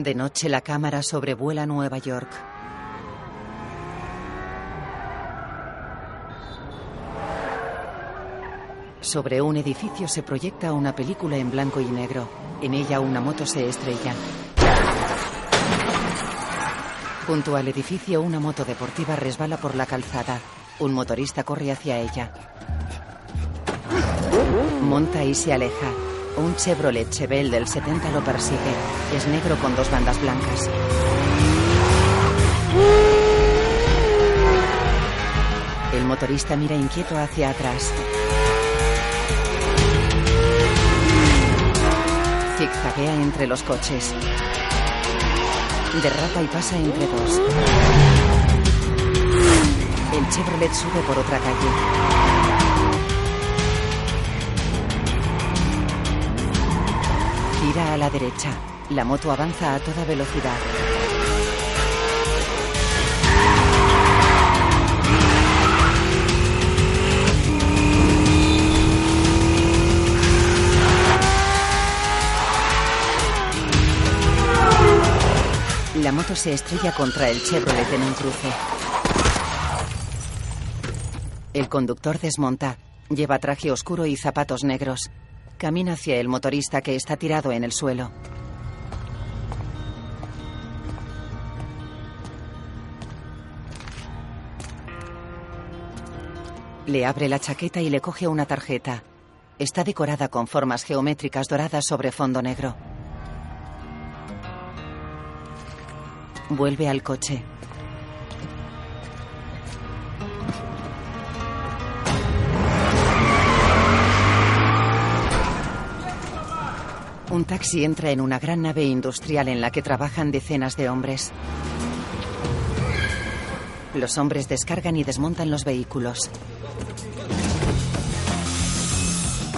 De noche la cámara sobrevuela Nueva York. Sobre un edificio se proyecta una película en blanco y negro. En ella una moto se estrella. Junto al edificio una moto deportiva resbala por la calzada. Un motorista corre hacia ella. Monta y se aleja. Un Chevrolet Chevelle del 70 lo persigue. Es negro con dos bandas blancas. El motorista mira inquieto hacia atrás. Zigzaguea entre los coches. Derrapa y pasa entre dos. El Chevrolet sube por otra calle. Gira a la derecha. La moto avanza a toda velocidad. La moto se estrella contra el Chevrolet en un cruce. El conductor desmonta. Lleva traje oscuro y zapatos negros. Camina hacia el motorista que está tirado en el suelo. Le abre la chaqueta y le coge una tarjeta. Está decorada con formas geométricas doradas sobre fondo negro. Vuelve al coche. Un taxi entra en una gran nave industrial en la que trabajan decenas de hombres. Los hombres descargan y desmontan los vehículos.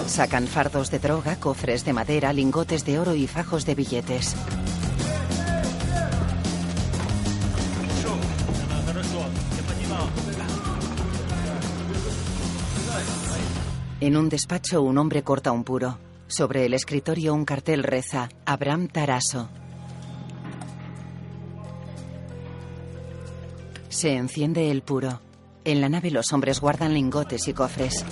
Sacan fardos de droga, cofres de madera, lingotes de oro y fajos de billetes. En un despacho un hombre corta un puro. Sobre el escritorio un cartel reza Abraham Taraso. Se enciende el puro. En la nave los hombres guardan lingotes y cofres.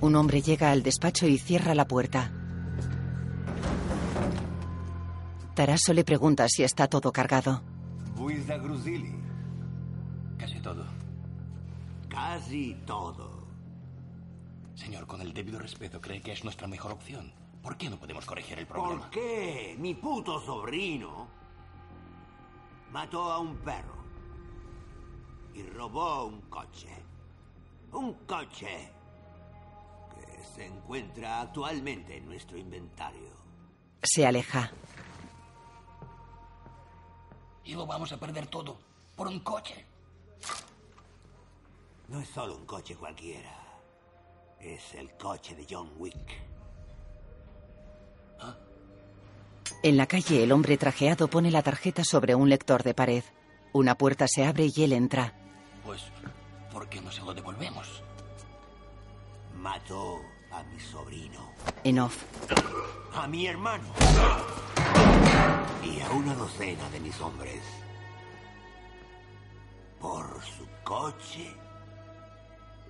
Un hombre llega al despacho y cierra la puerta. Taraso le pregunta si está todo cargado. Buida Grusili. Casi todo. Casi todo. Señor, con el debido respeto, ¿cree que es nuestra mejor opción? ¿Por qué no podemos corregir el problema? ¿Por qué mi puto sobrino mató a un perro y robó un coche? Un coche que se encuentra actualmente en nuestro inventario. Se aleja. Y lo vamos a perder todo por un coche. No es solo un coche cualquiera. Es el coche de John Wick. En la calle el hombre trajeado pone la tarjeta sobre un lector de pared. Una puerta se abre y él entra. Pues, ¿por qué no se lo devolvemos? Mató a mi sobrino. En off. A mi hermano. Y a una docena de mis hombres. Por su coche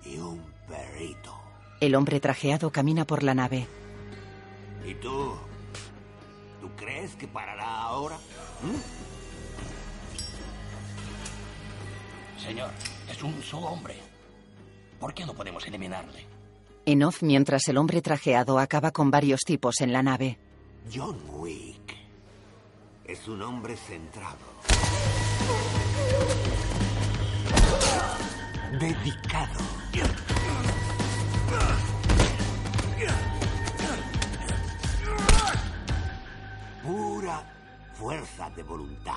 y un perrito. El hombre trajeado camina por la nave. ¿Y tú? ¿Tú crees que parará ahora? ¿Mm? Señor, es un solo hombre. ¿Por qué no podemos eliminarle? En off mientras el hombre trajeado acaba con varios tipos en la nave. John Wick es un hombre centrado. Dedicado. Pura fuerza de voluntad.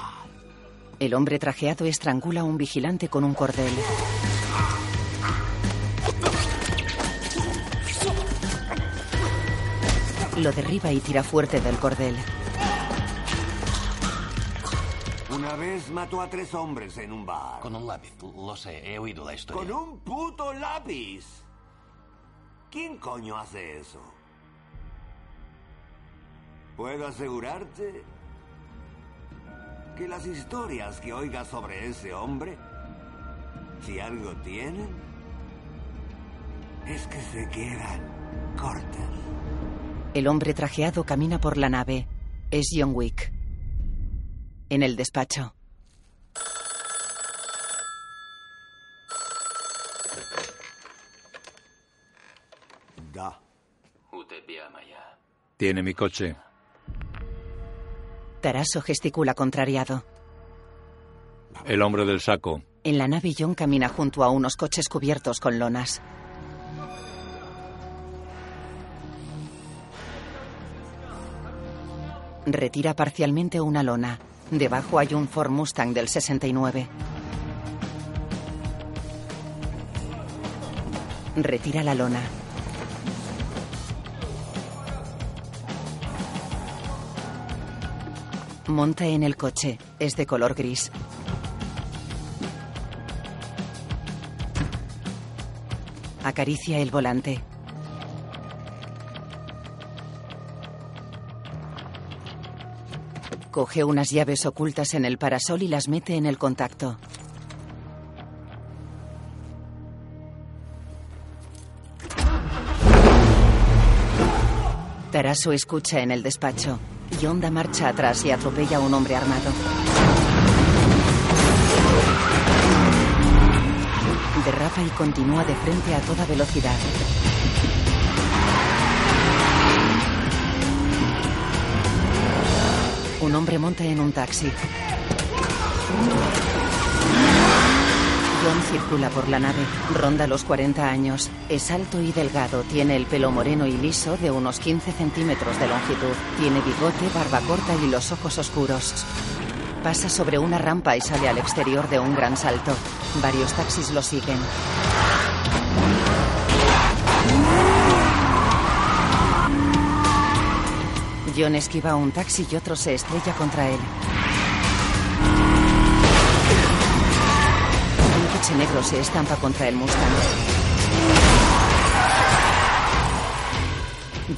El hombre trajeado estrangula a un vigilante con un cordel. Lo derriba y tira fuerte del cordel. Una vez mató a tres hombres en un bar. Con un lápiz, lo sé, he oído la historia. Con un puto lápiz. ¿Quién coño hace eso? Puedo asegurarte que las historias que oigas sobre ese hombre, si algo tienen, es que se quedan cortas. El hombre trajeado camina por la nave. Es John Wick. En el despacho. Da. Tiene mi coche. Taraso gesticula contrariado. El hombre del saco. En la nave John camina junto a unos coches cubiertos con lonas. Retira parcialmente una lona. Debajo hay un Ford Mustang del 69. Retira la lona. Monta en el coche. Es de color gris. Acaricia el volante. Coge unas llaves ocultas en el parasol y las mete en el contacto. Taraso escucha en el despacho. Yonda marcha atrás y atropella a un hombre armado. Derrapa y continúa de frente a toda velocidad. Hombre en un taxi. John circula por la nave. Ronda los 40 años. Es alto y delgado. Tiene el pelo moreno y liso de unos 15 centímetros de longitud. Tiene bigote, barba corta y los ojos oscuros. Pasa sobre una rampa y sale al exterior de un gran salto. Varios taxis lo siguen. John esquiva un taxi y otro se estrella contra él. Un coche negro se estampa contra el Mustang.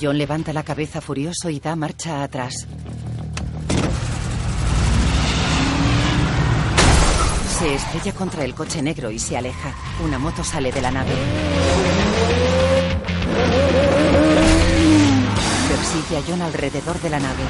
John levanta la cabeza furioso y da marcha atrás. Se estrella contra el coche negro y se aleja. Una moto sale de la nave. Persigue a John alrededor de la nave.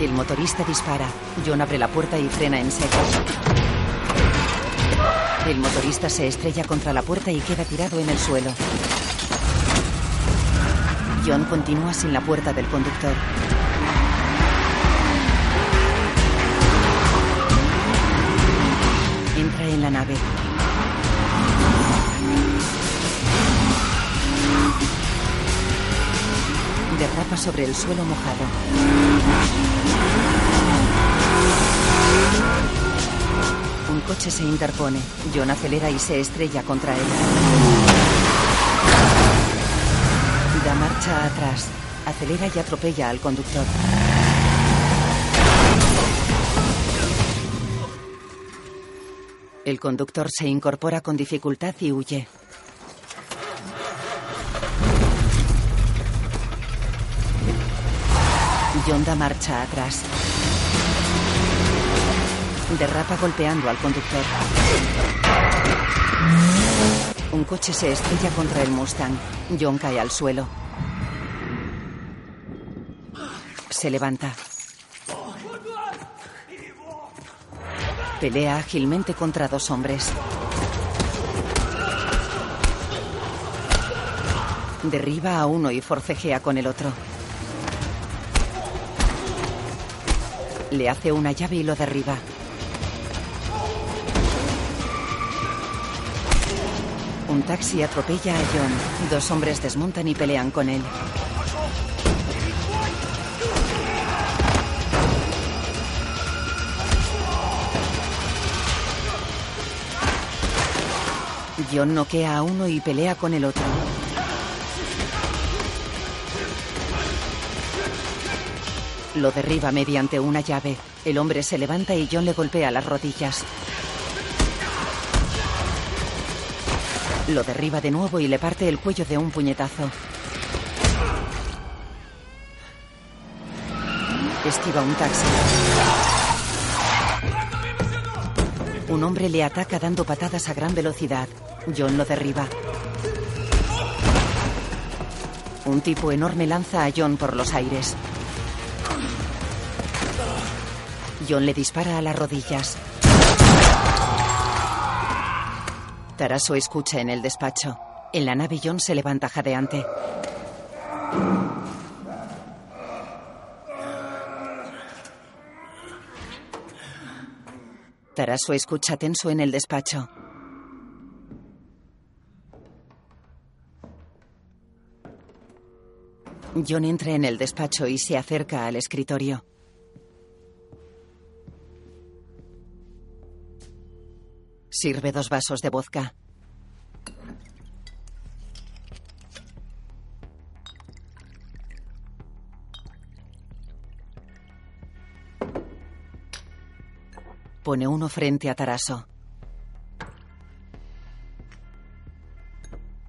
El motorista dispara. John abre la puerta y frena en seco. El motorista se estrella contra la puerta y queda tirado en el suelo. John continúa sin la puerta del conductor. Entra en la nave. Derrapa sobre el suelo mojado. Coche se interpone. John acelera y se estrella contra él. Da marcha atrás. Acelera y atropella al conductor. El conductor se incorpora con dificultad y huye. John da marcha atrás. Derrapa golpeando al conductor. Un coche se estrella contra el Mustang. John cae al suelo. Se levanta. Pelea ágilmente contra dos hombres. Derriba a uno y forcejea con el otro. Le hace una llave y lo derriba. Un taxi atropella a John. Dos hombres desmontan y pelean con él. John noquea a uno y pelea con el otro. Lo derriba mediante una llave. El hombre se levanta y John le golpea las rodillas. Lo derriba de nuevo y le parte el cuello de un puñetazo. Esquiva un taxi. Un hombre le ataca dando patadas a gran velocidad. John lo derriba. Un tipo enorme lanza a John por los aires. John le dispara a las rodillas. Taraso escucha en el despacho. En la nave John se levanta jadeante. Taraso escucha tenso en el despacho. John entra en el despacho y se acerca al escritorio. Sirve dos vasos de vodka. Pone uno frente a Taraso.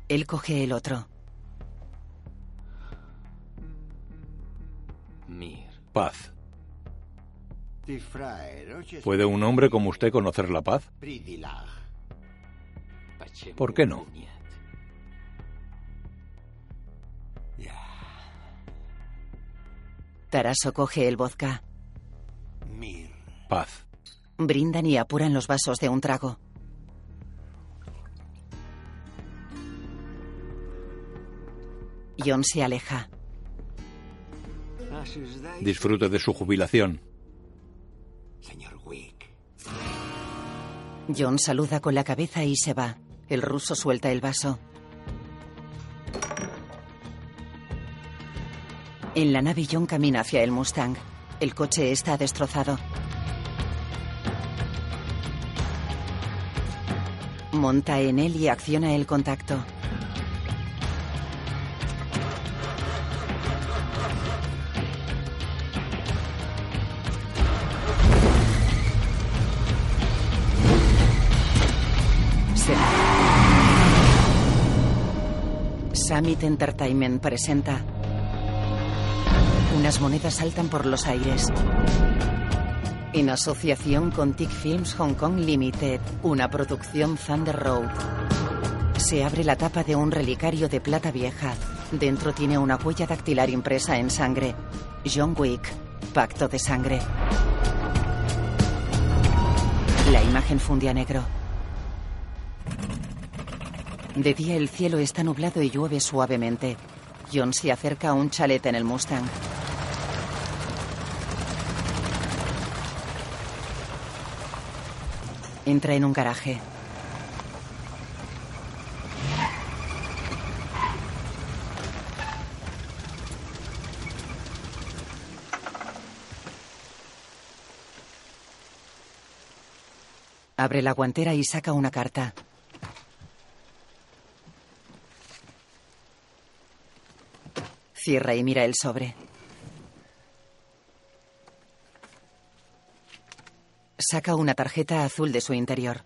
Él coge el otro. Mir. Paz. ¿Puede un hombre como usted conocer la paz? ¿Por qué no? Taraso coge el vodka. Paz. Brindan y apuran los vasos de un trago. John se aleja. Disfrute de su jubilación. Señor Wick. John saluda con la cabeza y se va. El ruso suelta el vaso. En la nave John camina hacia el Mustang. El coche está destrozado. Monta en él y acciona el contacto. Summit Entertainment presenta. Unas monedas saltan por los aires. En asociación con TIC Films Hong Kong Limited, una producción Thunder Road. Se abre la tapa de un relicario de plata vieja. Dentro tiene una huella dactilar impresa en sangre. John Wick, pacto de sangre. La imagen funde negro. De día el cielo está nublado y llueve suavemente. John se acerca a un chalet en el Mustang. Entra en un garaje. Abre la guantera y saca una carta. Cierra y mira el sobre. Saca una tarjeta azul de su interior.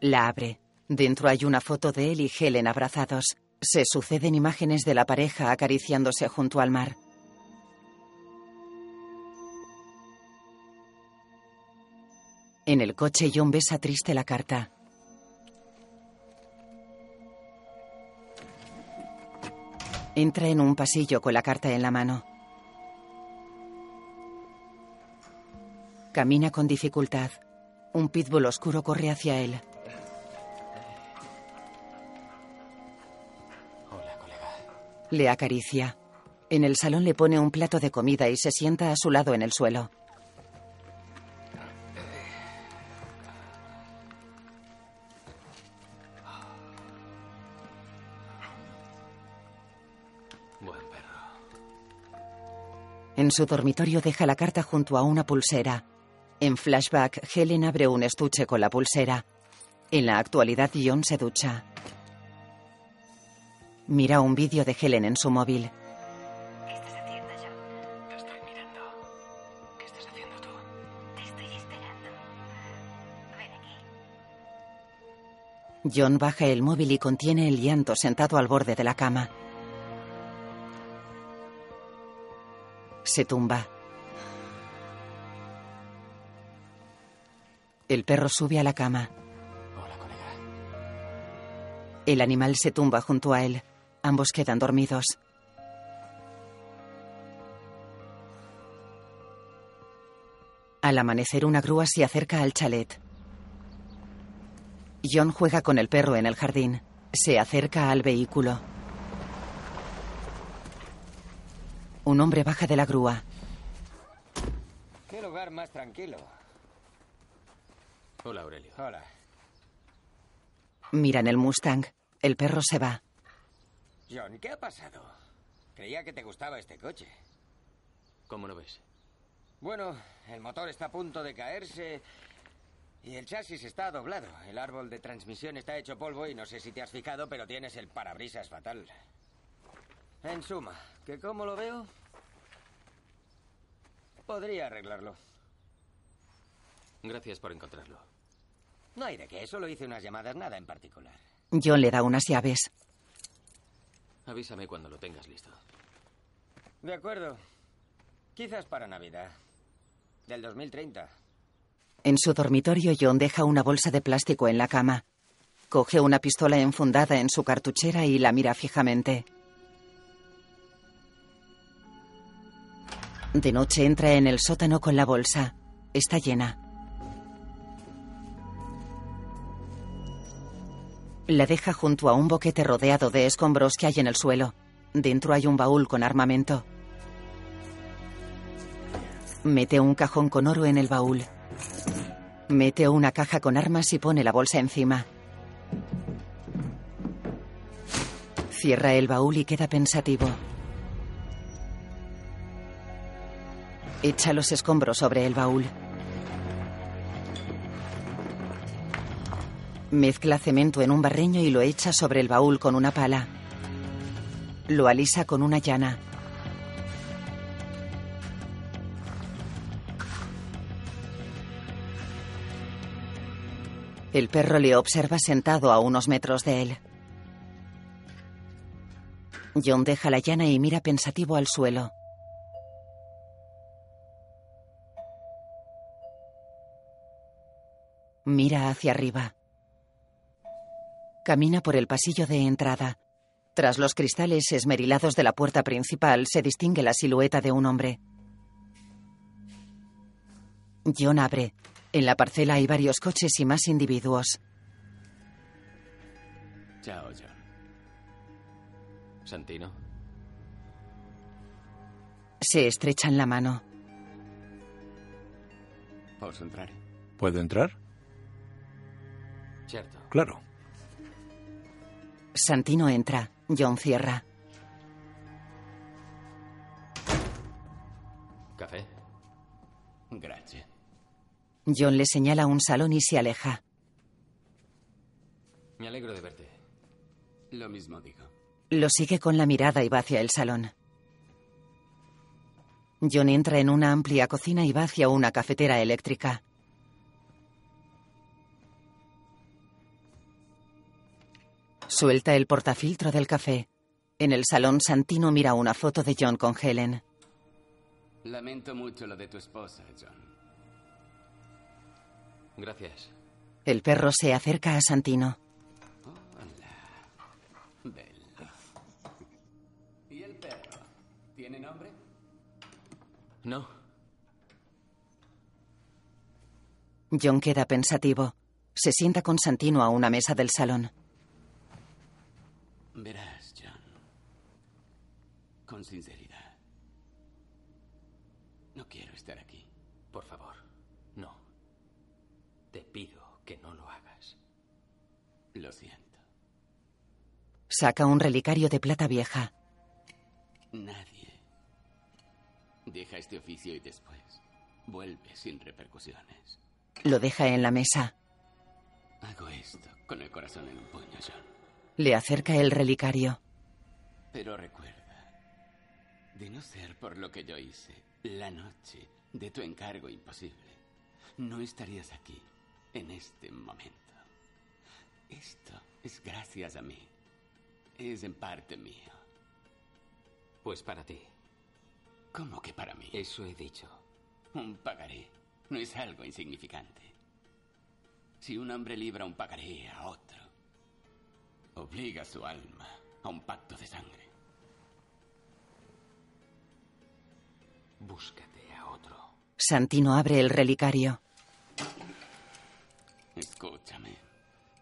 La abre. Dentro hay una foto de él y Helen abrazados. Se suceden imágenes de la pareja acariciándose junto al mar. En el coche John besa triste la carta. Entra en un pasillo con la carta en la mano. Camina con dificultad. Un pitbull oscuro corre hacia él. Hola, colega. Le acaricia. En el salón le pone un plato de comida y se sienta a su lado en el suelo. En su dormitorio deja la carta junto a una pulsera. En flashback, Helen abre un estuche con la pulsera. En la actualidad, John se ducha. Mira un vídeo de Helen en su móvil. ¿Qué estás haciendo, John? Estoy mirando. ¿Qué estás haciendo tú? Te estoy esperando. Ven aquí. John baja el móvil y contiene el llanto sentado al borde de la cama. Se tumba. El perro sube a la cama. Hola, colega. El animal se tumba junto a él. Ambos quedan dormidos. Al amanecer, una grúa se acerca al chalet. John juega con el perro en el jardín. Se acerca al vehículo. Un hombre baja de la grúa. Qué lugar más tranquilo. Hola, Aurelio. Hola. Miran el Mustang. El perro se va. John, ¿qué ha pasado? Creía que te gustaba este coche. ¿Cómo lo ves? Bueno, el motor está a punto de caerse y el chasis está doblado. El árbol de transmisión está hecho polvo y no sé si te has fijado, pero tienes el parabrisas fatal. En suma, que como lo veo, podría arreglarlo. Gracias por encontrarlo. No hay de qué, solo hice unas llamadas, nada en particular. John le da unas llaves. Avísame cuando lo tengas listo. De acuerdo. Quizás para Navidad. Del 2030. En su dormitorio, John deja una bolsa de plástico en la cama. Coge una pistola enfundada en su cartuchera y la mira fijamente. De noche entra en el sótano con la bolsa. Está llena. La deja junto a un boquete rodeado de escombros que hay en el suelo. Dentro hay un baúl con armamento. Mete un cajón con oro en el baúl. Mete una caja con armas y pone la bolsa encima. Cierra el baúl y queda pensativo. Echa los escombros sobre el baúl. Mezcla cemento en un barreño y lo echa sobre el baúl con una pala. Lo alisa con una llana. El perro le observa sentado a unos metros de él. John deja la llana y mira pensativo al suelo. Mira hacia arriba. Camina por el pasillo de entrada. Tras los cristales esmerilados de la puerta principal se distingue la silueta de un hombre. John abre. En la parcela hay varios coches y más individuos. Chao, John. Santino. Se estrechan la mano. Posso entrare? ¿Puedo entrar? Claro. Santino entra. John cierra. Café. Grazie. John le señala un salón y se aleja. Me alegro de verte. Lo mismo digo. Lo sigue con la mirada y va hacia el salón. John entra en una amplia cocina y va hacia una cafetera eléctrica. Suelta el portafiltro del café. En el salón, Santino mira una foto de John con Helen. Lamento mucho lo de tu esposa, John. Gracias. El perro se acerca a Santino. Bello. ¿Y el perro? ¿Tiene nombre? No. John queda pensativo. Se sienta con Santino a una mesa del salón. Verás, John. Con sinceridad. No quiero estar aquí. Por favor. No. Te pido que no lo hagas. Lo siento. Saca un relicario de plata vieja. Nadie deja este oficio y después vuelve sin repercusiones. Lo deja en la mesa. Hago esto con el corazón en un puño, John. Le acerca el relicario. Pero recuerda, de no ser por lo que yo hice, la noche de tu encargo imposible, no estarías aquí, en este momento. Esto es gracias a mí. Es en parte mío. Pues para ti. ¿Cómo que para mí? Eso he dicho. Un pagaré no es algo insignificante. Si un hombre libra un pagaré a otro, obliga su alma a un pacto de sangre. Búscate a otro. Santino abre el relicario. Escúchame.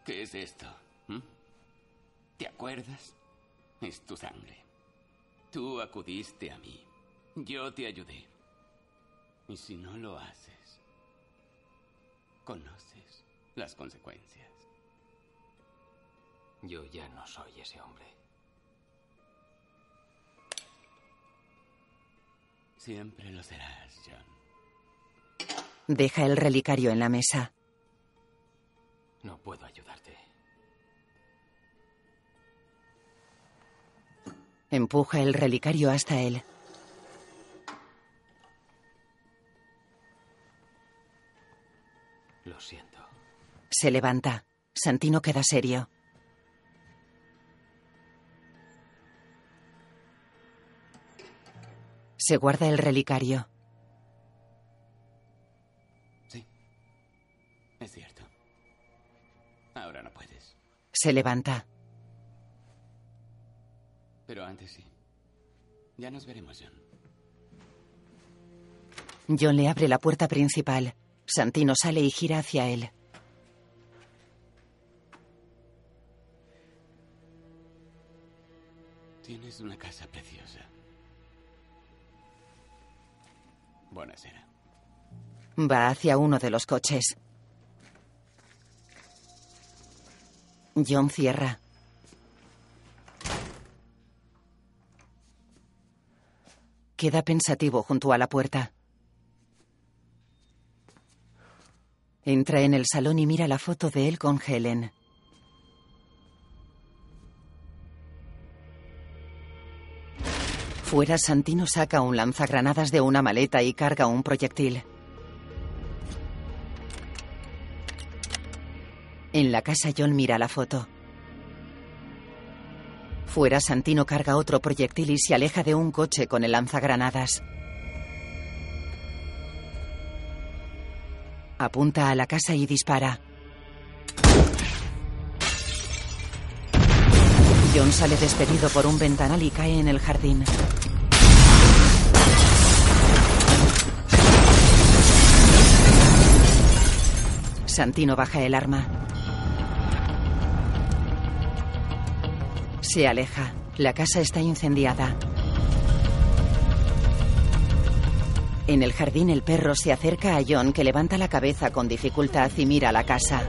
¿Qué es esto? ¿Mm? ¿Te acuerdas? Es tu sangre. Tú acudiste a mí. Yo te ayudé. Y si no lo haces, conoces las consecuencias. Yo ya no soy ese hombre. Siempre lo serás, John. Deja el relicario en la mesa. No puedo ayudarte. Empuja el relicario hasta él. Lo siento. Se levanta. Santino queda serio. Se guarda el relicario. Sí. Es cierto. Ahora no puedes. Se levanta. Pero antes sí. Ya nos veremos, John. John le abre la puerta principal. Santino sale y gira hacia él. Tienes una casa preciosa. Va hacia uno de los coches. John cierra. Queda pensativo junto a la puerta. Entra en el salón y mira la foto de él con Helen. Fuera, Santino saca un lanzagranadas de una maleta y carga un proyectil. En la casa, John mira la foto. Fuera, Santino carga otro proyectil y se aleja de un coche con el lanzagranadas. Apunta a la casa y dispara. John sale despedido por un ventanal y cae en el jardín. Santino baja el arma. Se aleja. La casa está incendiada. En el jardín el perro se acerca a John que levanta la cabeza con dificultad y mira la casa.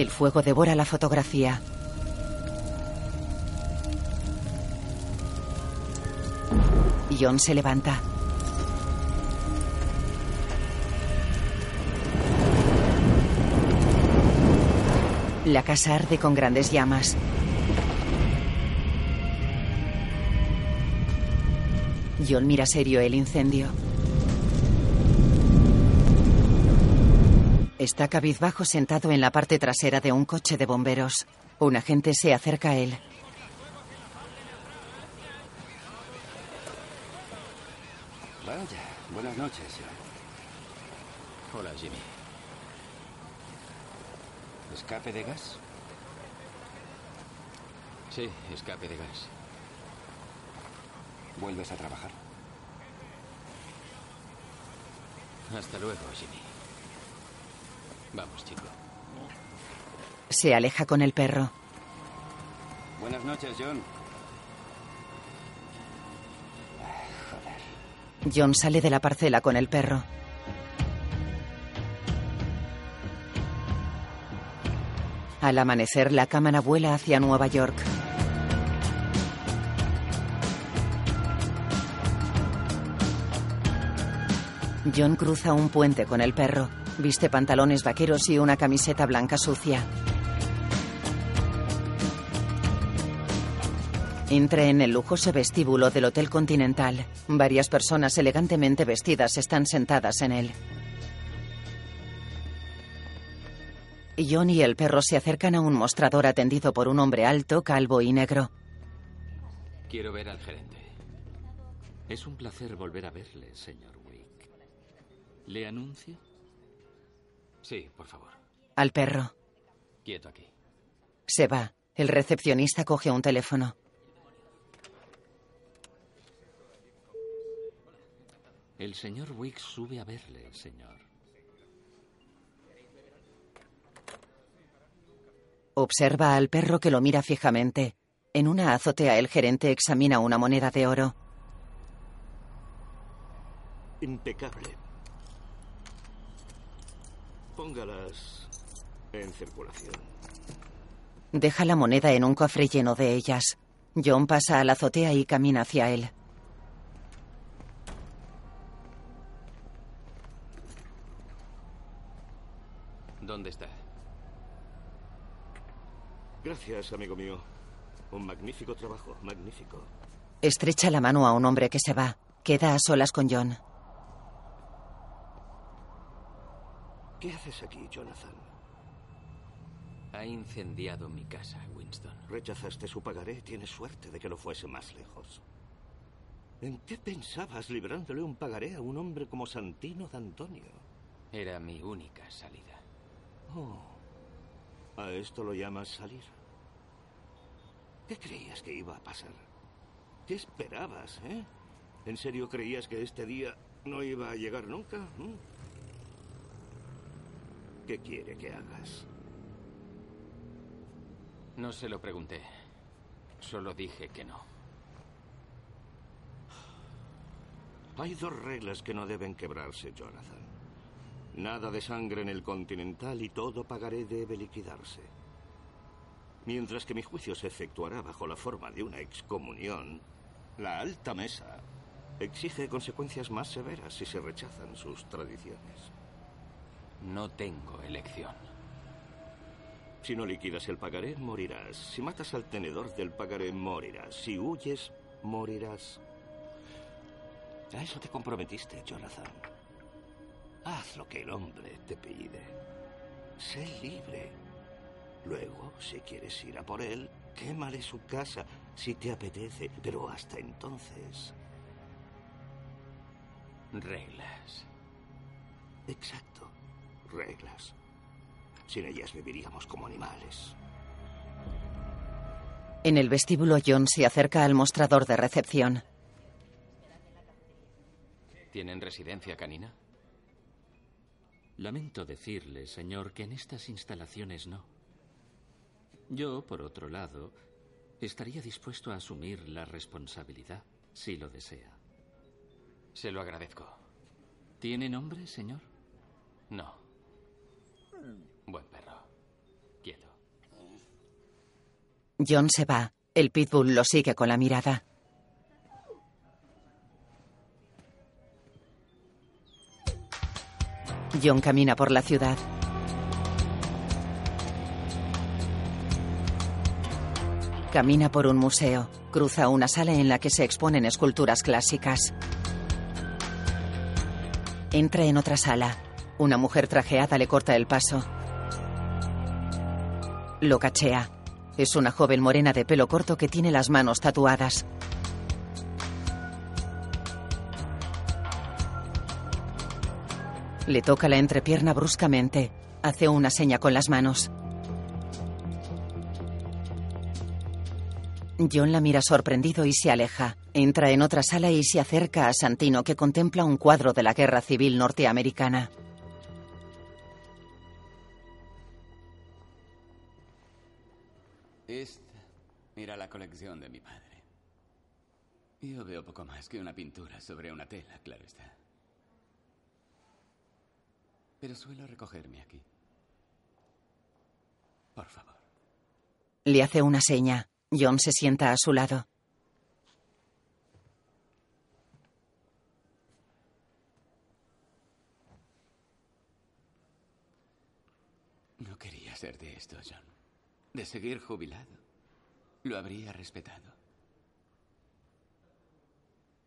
El fuego devora la fotografía. John se levanta. La casa arde con grandes llamas. John mira serio el incendio. Está cabizbajo sentado en la parte trasera de un coche de bomberos. Un agente se acerca a él. Vaya, buenas noches. Hola, Jimmy. ¿Escape de gas? Sí, escape de gas. ¿Vuelves a trabajar? Hasta luego, Jimmy. Vamos, chico. Se aleja con el perro. Buenas noches, John. John sale de la parcela con el perro. Al amanecer, la cámara vuela hacia Nueva York. John cruza un puente con el perro. Viste pantalones vaqueros y una camiseta blanca sucia. Entra en el lujoso vestíbulo del Hotel Continental. Varias personas elegantemente vestidas están sentadas en él. John y el perro se acercan a un mostrador atendido por un hombre alto, calvo y negro. Quiero ver al gerente. Es un placer volver a verle, señor Wick. ¿Le anuncio? Sí, por favor. Al perro. Quieto aquí. Se va. El recepcionista coge un teléfono. El señor Wick sube a verle, señor. Observa al perro que lo mira fijamente. En una azotea el gerente examina una moneda de oro. Impecable. Póngalas en circulación. Deja la moneda en un cofre lleno de ellas. John pasa a la azotea y camina hacia él. ¿Dónde está? Gracias, amigo mío. Un magnífico trabajo, magnífico. Estrecha la mano a un hombre que se va. Queda a solas con John. ¿Qué haces aquí, Jonathan? Ha incendiado mi casa, Winston. Rechazaste su pagaré. Tienes suerte de que no fuese más lejos. ¿En qué pensabas librándole un pagaré a un hombre como Santino D'Antonio? Era mi única salida. Oh. ¿A esto lo llamas salir? ¿Qué creías que iba a pasar? ¿Qué esperabas, eh? ¿En serio creías que este día no iba a llegar nunca? ¿Mm? ¿Qué quiere que hagas? No se lo pregunté. Solo dije que no. Hay dos reglas que no deben quebrarse, Jonathan. Nada de sangre en el Continental y todo pagaré debe liquidarse. Mientras que mi juicio se efectuará bajo la forma de una excomunión, la alta mesa exige consecuencias más severas si se rechazan sus tradiciones. No tengo elección. Si no liquidas el pagaré, morirás. Si matas al tenedor del pagaré, morirás. Si huyes, morirás. A eso te comprometiste, Jonathan. Haz lo que el hombre te pide. Sé libre. Luego, si quieres ir a por él, quémale su casa si te apetece. Pero hasta entonces... Reglas. Exacto. Reglas. Sin ellas viviríamos como animales. En el vestíbulo, John se acerca al mostrador de recepción. ¿Tienen residencia canina? Lamento decirle, señor, que en estas instalaciones no. Yo, por otro lado, estaría dispuesto a asumir la responsabilidad, si lo desea. Se lo agradezco. ¿Tiene nombre, señor? No. Buen perro. John se va. El pitbull lo sigue con la mirada. John camina por la ciudad. Camina por un museo. Cruza una sala en la que se exponen esculturas clásicas. Entra en otra sala. Una mujer trajeada le corta el paso. Lo cachea. Es una joven morena de pelo corto que tiene las manos tatuadas. Le toca la entrepierna bruscamente. Hace una seña con las manos. John la mira sorprendido y se aleja. Entra en otra sala y se acerca a Santino, que contempla un cuadro de la Guerra Civil norteamericana. colección de mi padre. Yo veo poco más que una pintura sobre una tela, claro está. Pero suelo recogerme aquí. Por favor. Le hace una seña. John se sienta a su lado. No quería ser de esto, John. De seguir jubilado. Lo habría respetado.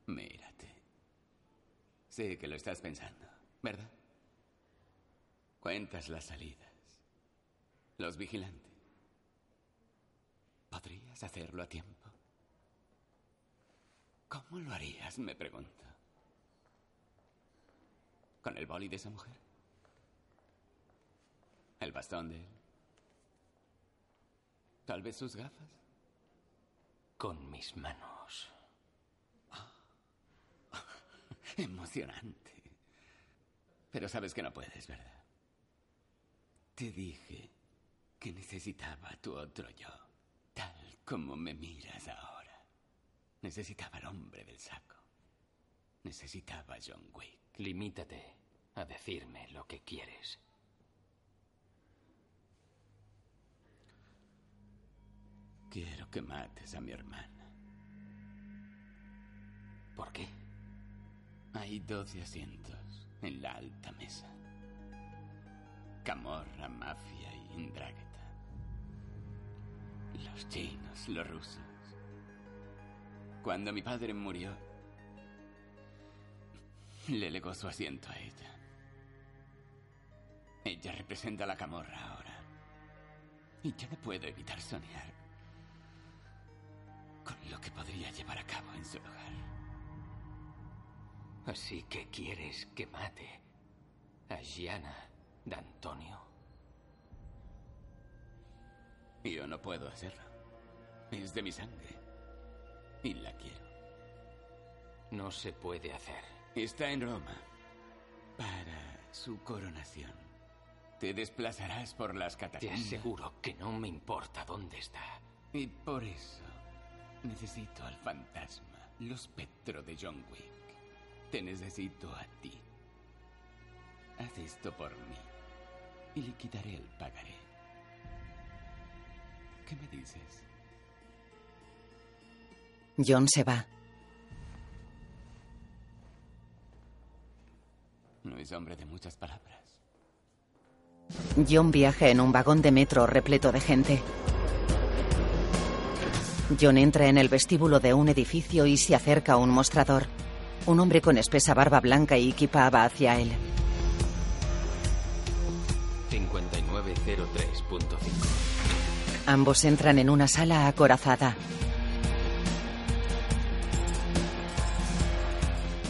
Mírate. Sé que lo estás pensando, ¿verdad? Cuentas las salidas. Los vigilantes. ¿Podrías hacerlo a tiempo? ¿Cómo lo harías? Me pregunto. ¿Con el boli de esa mujer? ¿El bastón de él? ¿Tal vez sus gafas? Con mis manos. Emocionante. Pero sabes que no puedes, ¿verdad? Te dije que necesitaba tu otro yo, tal como me miras ahora. Necesitaba al hombre del saco. Necesitaba a John Wick. Limítate a decirme lo que quieres. Quiero que mates a mi hermana. ¿Por qué? Hay doce asientos en la alta mesa. Camorra, mafia y Indrageta. Los chinos, los rusos. Cuando mi padre murió, le legó su asiento a ella. Ella representa la camorra ahora. Y yo no puedo evitar soñar con lo que podría llevar a cabo en su hogar. Así que quieres que mate a Gianna D'Antonio. Yo no puedo hacerlo. Es de mi sangre. Y la quiero. No se puede hacer. Está en Roma. Para su coronación. Te desplazarás por las Te catacumbas. aseguro que no me importa dónde está. Y por eso necesito al fantasma, lo espectro de John Wick. Te necesito a ti. Haz esto por mí y liquidaré el pagaré. ¿Qué me dices? John se va. No es hombre de muchas palabras. John viaja en un vagón de metro repleto de gente. John entra en el vestíbulo de un edificio y se acerca a un mostrador. Un hombre con espesa barba blanca y equipa va hacia él. 5903.5. Ambos entran en una sala acorazada.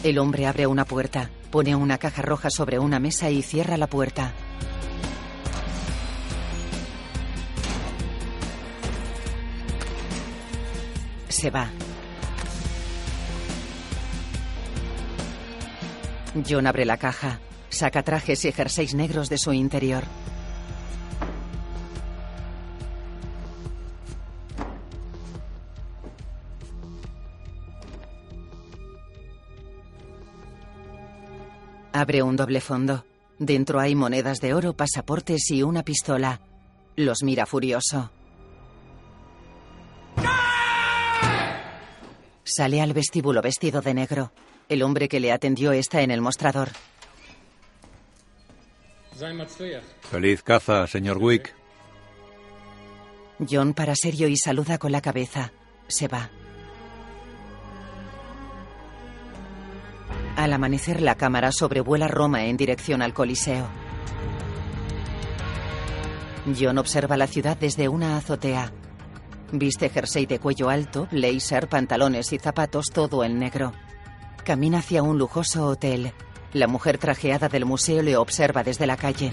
El hombre abre una puerta, pone una caja roja sobre una mesa y cierra la puerta. Se va. John abre la caja, saca trajes y jerseys negros de su interior. Abre un doble fondo. Dentro hay monedas de oro, pasaportes y una pistola. Los mira furioso. Sale al vestíbulo vestido de negro. El hombre que le atendió está en el mostrador. Feliz caza, señor Wick. John para serio y saluda con la cabeza. Se va. Al amanecer la cámara sobrevuela Roma en dirección al Coliseo. John observa la ciudad desde una azotea. Viste jersey de cuello alto, blazer, pantalones y zapatos, todo en negro. Camina hacia un lujoso hotel. La mujer trajeada del museo le observa desde la calle.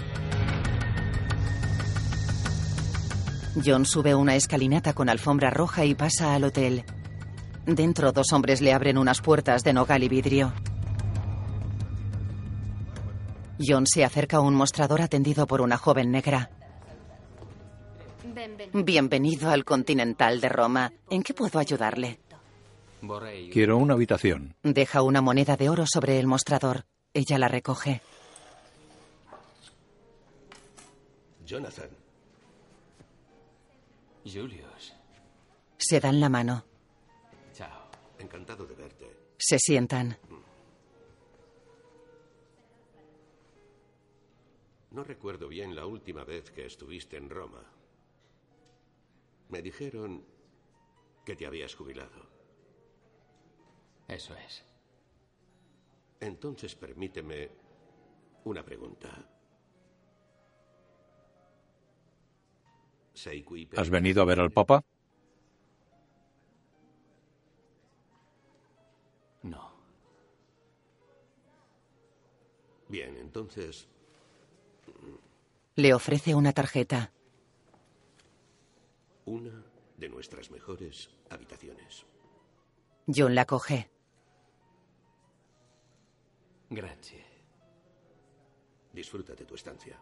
John sube una escalinata con alfombra roja y pasa al hotel. Dentro dos hombres le abren unas puertas de nogal y vidrio. John se acerca a un mostrador atendido por una joven negra. Bienvenido al Continental de Roma. ¿En qué puedo ayudarle? Quiero una habitación. Deja una moneda de oro sobre el mostrador. Ella la recoge. Jonathan. Julius. Se dan la mano. Chao. Encantado de verte. Se sientan. No recuerdo bien la última vez que estuviste en Roma. Me dijeron que te habías jubilado. Eso es. Entonces permíteme una pregunta. ¿Has venido a ver al Papa? No. Bien, entonces... Le ofrece una tarjeta. Una de nuestras mejores habitaciones. John la coge. Gracias. Disfruta de tu estancia.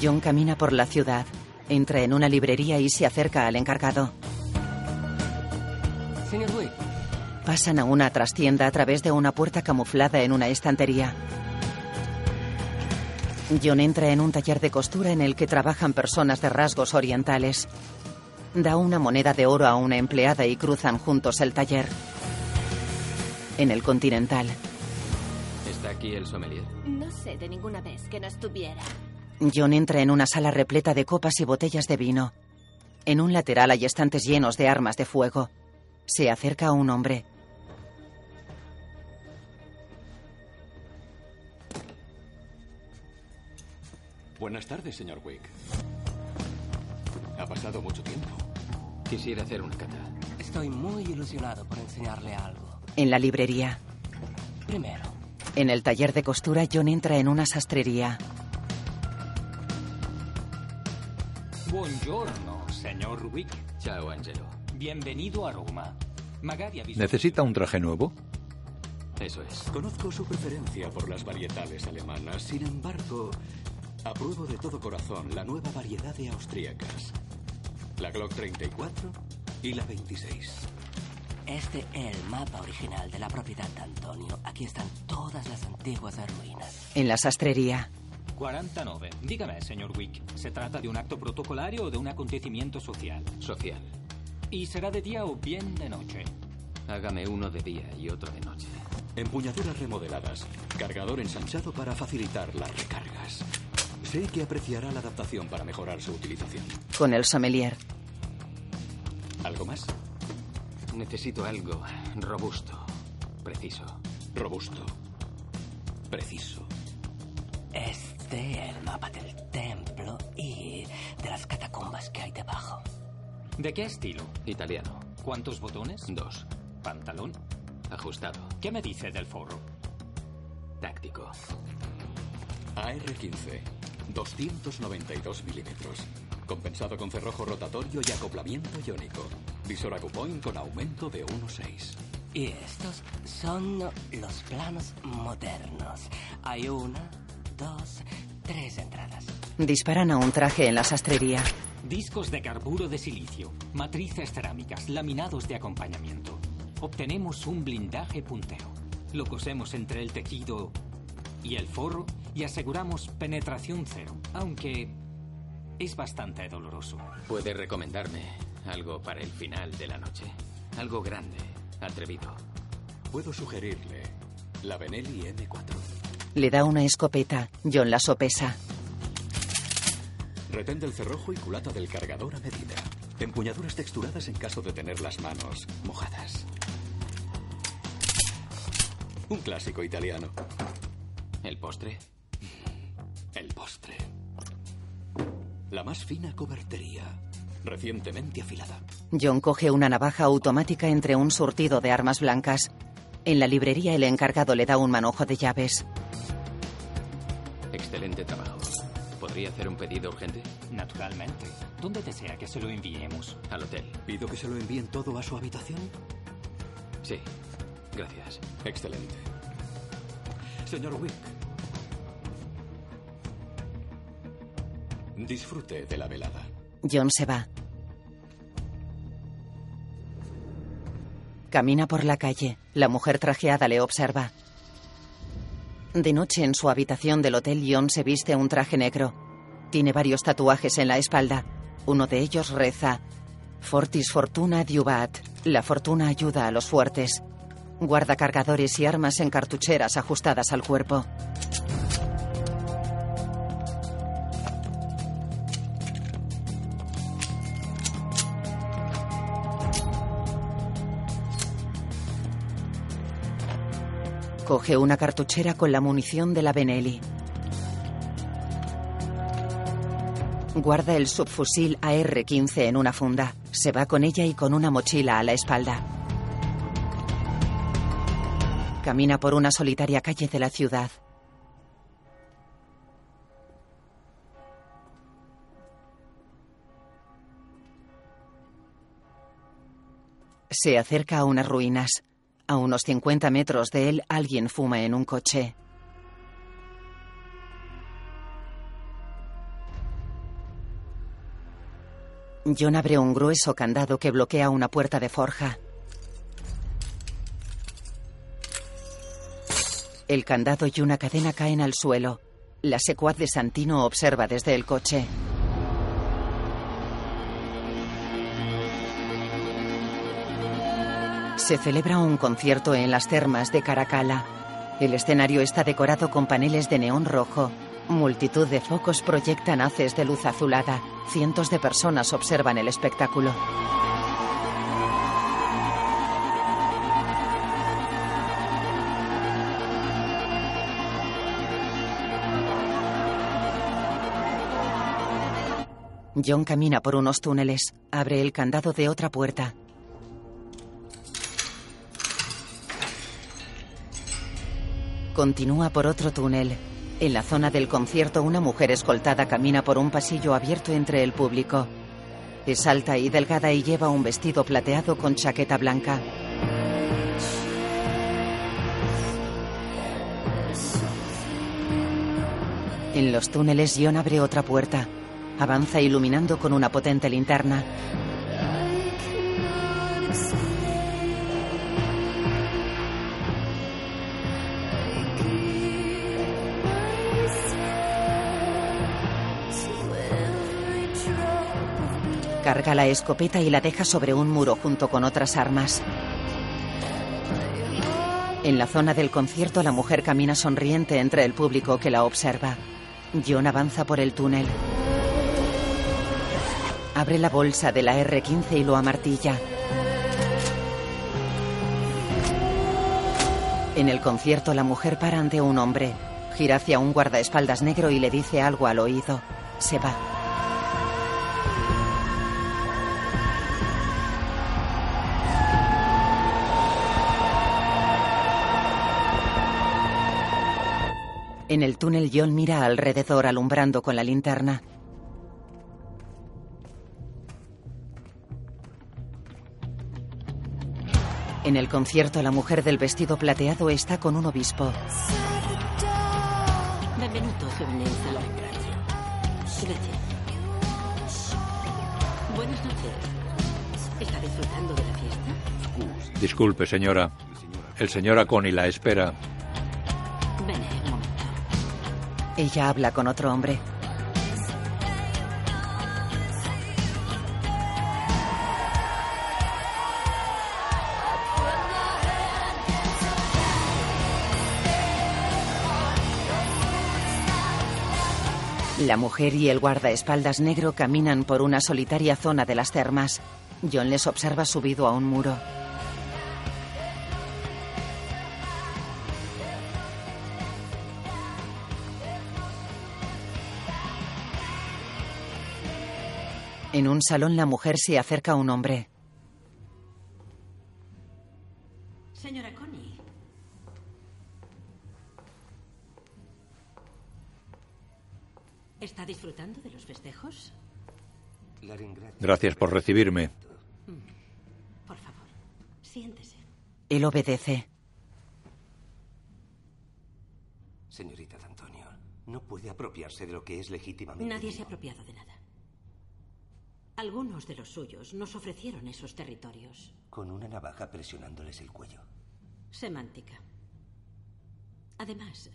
John camina por la ciudad. Entra en una librería y se acerca al encargado. Señor Wick. Pasan a una trastienda a través de una puerta camuflada en una estantería. John entra en un taller de costura en el que trabajan personas de rasgos orientales. Da una moneda de oro a una empleada y cruzan juntos el taller. En el Continental. ¿Está aquí el sommelier? No sé de ninguna vez que no estuviera. John entra en una sala repleta de copas y botellas de vino. En un lateral hay estantes llenos de armas de fuego. Se acerca a un hombre. Buenas tardes, señor Wick. Ha pasado mucho tiempo. Quisiera hacer una cata. Estoy muy ilusionado por enseñarle algo. En la librería. Primero. En el taller de costura, John entra en una sastrería. Buongiorno, señor Wick. Ciao, Angelo. Bienvenido a Roma. Magari ha visto... ¿Necesita un traje nuevo? Eso es. Conozco su preferencia por las varietales alemanas. Sin embargo, apruebo de todo corazón la nueva variedad de austríacas. La Glock 34 y la 26. Este es el mapa original de la propiedad de Antonio. Aquí están todas las antiguas ruinas. En la sastrería. 49. Dígame, señor Wick, ¿se trata de un acto protocolario o de un acontecimiento social? Social. ¿Y será de día o bien de noche? Hágame uno de día y otro de noche. Empuñaduras remodeladas. Cargador ensanchado para facilitar las recargas. Sé que apreciará la adaptación para mejorar su utilización. Con el sommelier. ¿Algo más? Necesito algo robusto, preciso. Robusto. Preciso. Este es el mapa del templo y de las catacumbas que hay debajo. ¿De qué estilo? Italiano. ¿Cuántos botones? Dos. ¿Pantalón? Ajustado. ¿Qué me dice del forro? Táctico. AR-15. 292 milímetros. Compensado con cerrojo rotatorio y acoplamiento iónico. Visor Acupoint con aumento de 1.6. Y estos son los planos modernos. Hay una, dos, tres entradas. Disparan a un traje en la sastrería. Discos de carburo de silicio, matrices cerámicas, laminados de acompañamiento. Obtenemos un blindaje puntero. Lo cosemos entre el tejido y el forro y aseguramos penetración cero, aunque es bastante doloroso. ¿Puede recomendarme algo para el final de la noche? Algo grande, atrevido. Puedo sugerirle la Benelli M4. Le da una escopeta. John la sopesa. Retén del cerrojo y culata del cargador a medida. Empuñaduras texturadas en caso de tener las manos mojadas. Un clásico italiano. ¿El postre? El postre. La más fina cobertería, recientemente afilada. John coge una navaja automática entre un surtido de armas blancas. En la librería el encargado le da un manojo de llaves. Excelente trabajo. ¿Podría hacer un pedido urgente? Naturalmente. ¿Dónde desea que se lo enviemos? Al hotel. ¿Pido que se lo envíen todo a su habitación? Sí. Gracias. Excelente. Señor Wick. Disfrute de la velada. John se va. Camina por la calle. La mujer trajeada le observa. De noche en su habitación del hotel, John se viste un traje negro. Tiene varios tatuajes en la espalda. Uno de ellos reza: Fortis fortuna diubat. La fortuna ayuda a los fuertes. Guarda cargadores y armas en cartucheras ajustadas al cuerpo. Coge una cartuchera con la munición de la Benelli. Guarda el subfusil AR-15 en una funda. Se va con ella y con una mochila a la espalda. Camina por una solitaria calle de la ciudad. Se acerca a unas ruinas. A unos 50 metros de él, alguien fuma en un coche. John abre un grueso candado que bloquea una puerta de forja. El candado y una cadena caen al suelo. La secuaz de Santino observa desde el coche. Se celebra un concierto en las termas de Caracala. El escenario está decorado con paneles de neón rojo. Multitud de focos proyectan haces de luz azulada. Cientos de personas observan el espectáculo. John camina por unos túneles. Abre el candado de otra puerta. Continúa por otro túnel. En la zona del concierto, una mujer escoltada camina por un pasillo abierto entre el público. Es alta y delgada y lleva un vestido plateado con chaqueta blanca. En los túneles, John abre otra puerta. Avanza iluminando con una potente linterna. Carga la escopeta y la deja sobre un muro junto con otras armas. En la zona del concierto, la mujer camina sonriente entre el público que la observa. John avanza por el túnel. Abre la bolsa de la R-15 y lo amartilla. En el concierto, la mujer para ante un hombre. Gira hacia un guardaespaldas negro y le dice algo al oído. Se va. En el túnel, John mira alrededor alumbrando con la linterna. En el concierto, la mujer del vestido plateado está con un obispo. Benvenuto, Su Eminenza. Gracias. Buenas noches. ¿Está disfrutando de la fiesta? Disculpe, señora. El señor Aconi la espera. Ella habla con otro hombre. La mujer y el guardaespaldas negro caminan por una solitaria zona de las termas. John les observa subido a un muro. En un salón la mujer se acerca a un hombre. Señora Connie. ¿Está disfrutando de los festejos? Gracias por recibirme. Por favor, siéntese. Él obedece. Señorita D'Antonio, no puede apropiarse de lo que es legítimamente. Nadie se ha apropiado de nada. Algunos de los suyos nos ofrecieron esos territorios. Con una navaja presionándoles el cuello. Semántica. Además,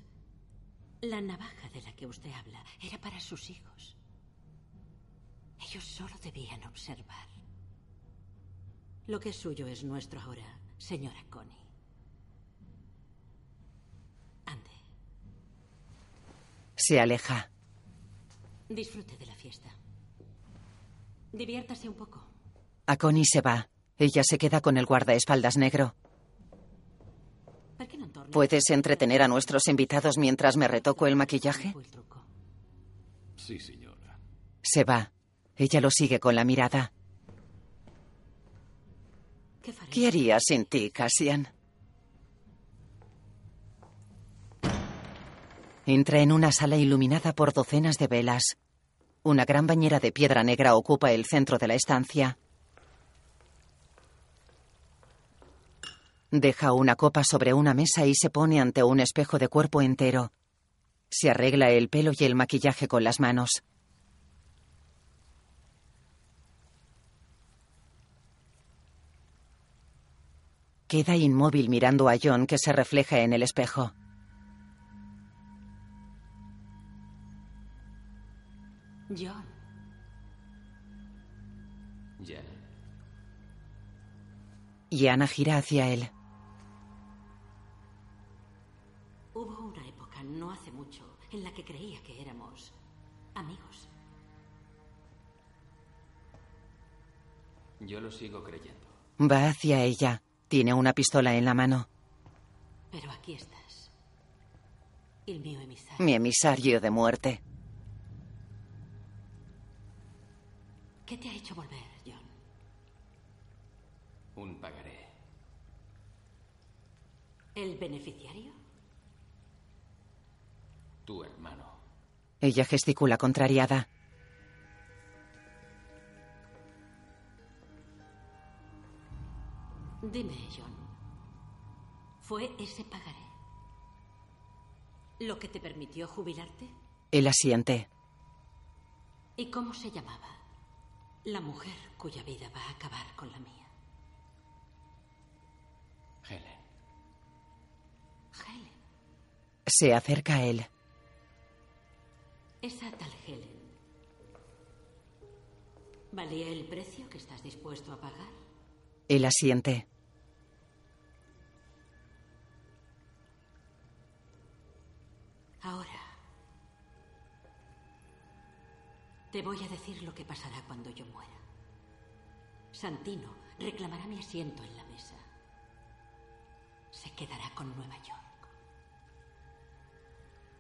la navaja de la que usted habla era para sus hijos. Ellos solo debían observar. Lo que es suyo es nuestro ahora, señora Connie. Se aleja. Disfrute de la fiesta. Diviértase un poco. Aconi se va. Ella se queda con el guardaespaldas negro. ¿Puedes entretener a nuestros invitados mientras me retoco el maquillaje? Sí, señora. Se va. Ella lo sigue con la mirada. ¿Qué haría sin ti, Cassian? Entra en una sala iluminada por docenas de velas. Una gran bañera de piedra negra ocupa el centro de la estancia. Deja una copa sobre una mesa y se pone ante un espejo de cuerpo entero. Se arregla el pelo y el maquillaje con las manos. Queda inmóvil mirando a John que se refleja en el espejo. John. Ya. Y Ana gira hacia él. Hubo una época, no hace mucho, en la que creía que éramos amigos. Yo lo sigo creyendo. Va hacia ella. Tiene una pistola en la mano. Pero aquí estás. El mío emisario. Mi emisario de muerte. ¿Qué te ha hecho volver, John? Un pagaré. ¿El beneficiario? Tu hermano. Ella gesticula contrariada. Dime, John. ¿Fue ese pagaré lo que te permitió jubilarte? Él asiente. ¿Y cómo se llamaba? La mujer cuya vida va a acabar con la mía. Helen. Helen. Se acerca a él. Esa tal Helen. ¿Valía el precio que estás dispuesto a pagar? Él asiente. Ahora. Te voy a decir lo que pasará cuando yo muera. Santino reclamará mi asiento en la mesa. Se quedará con Nueva York.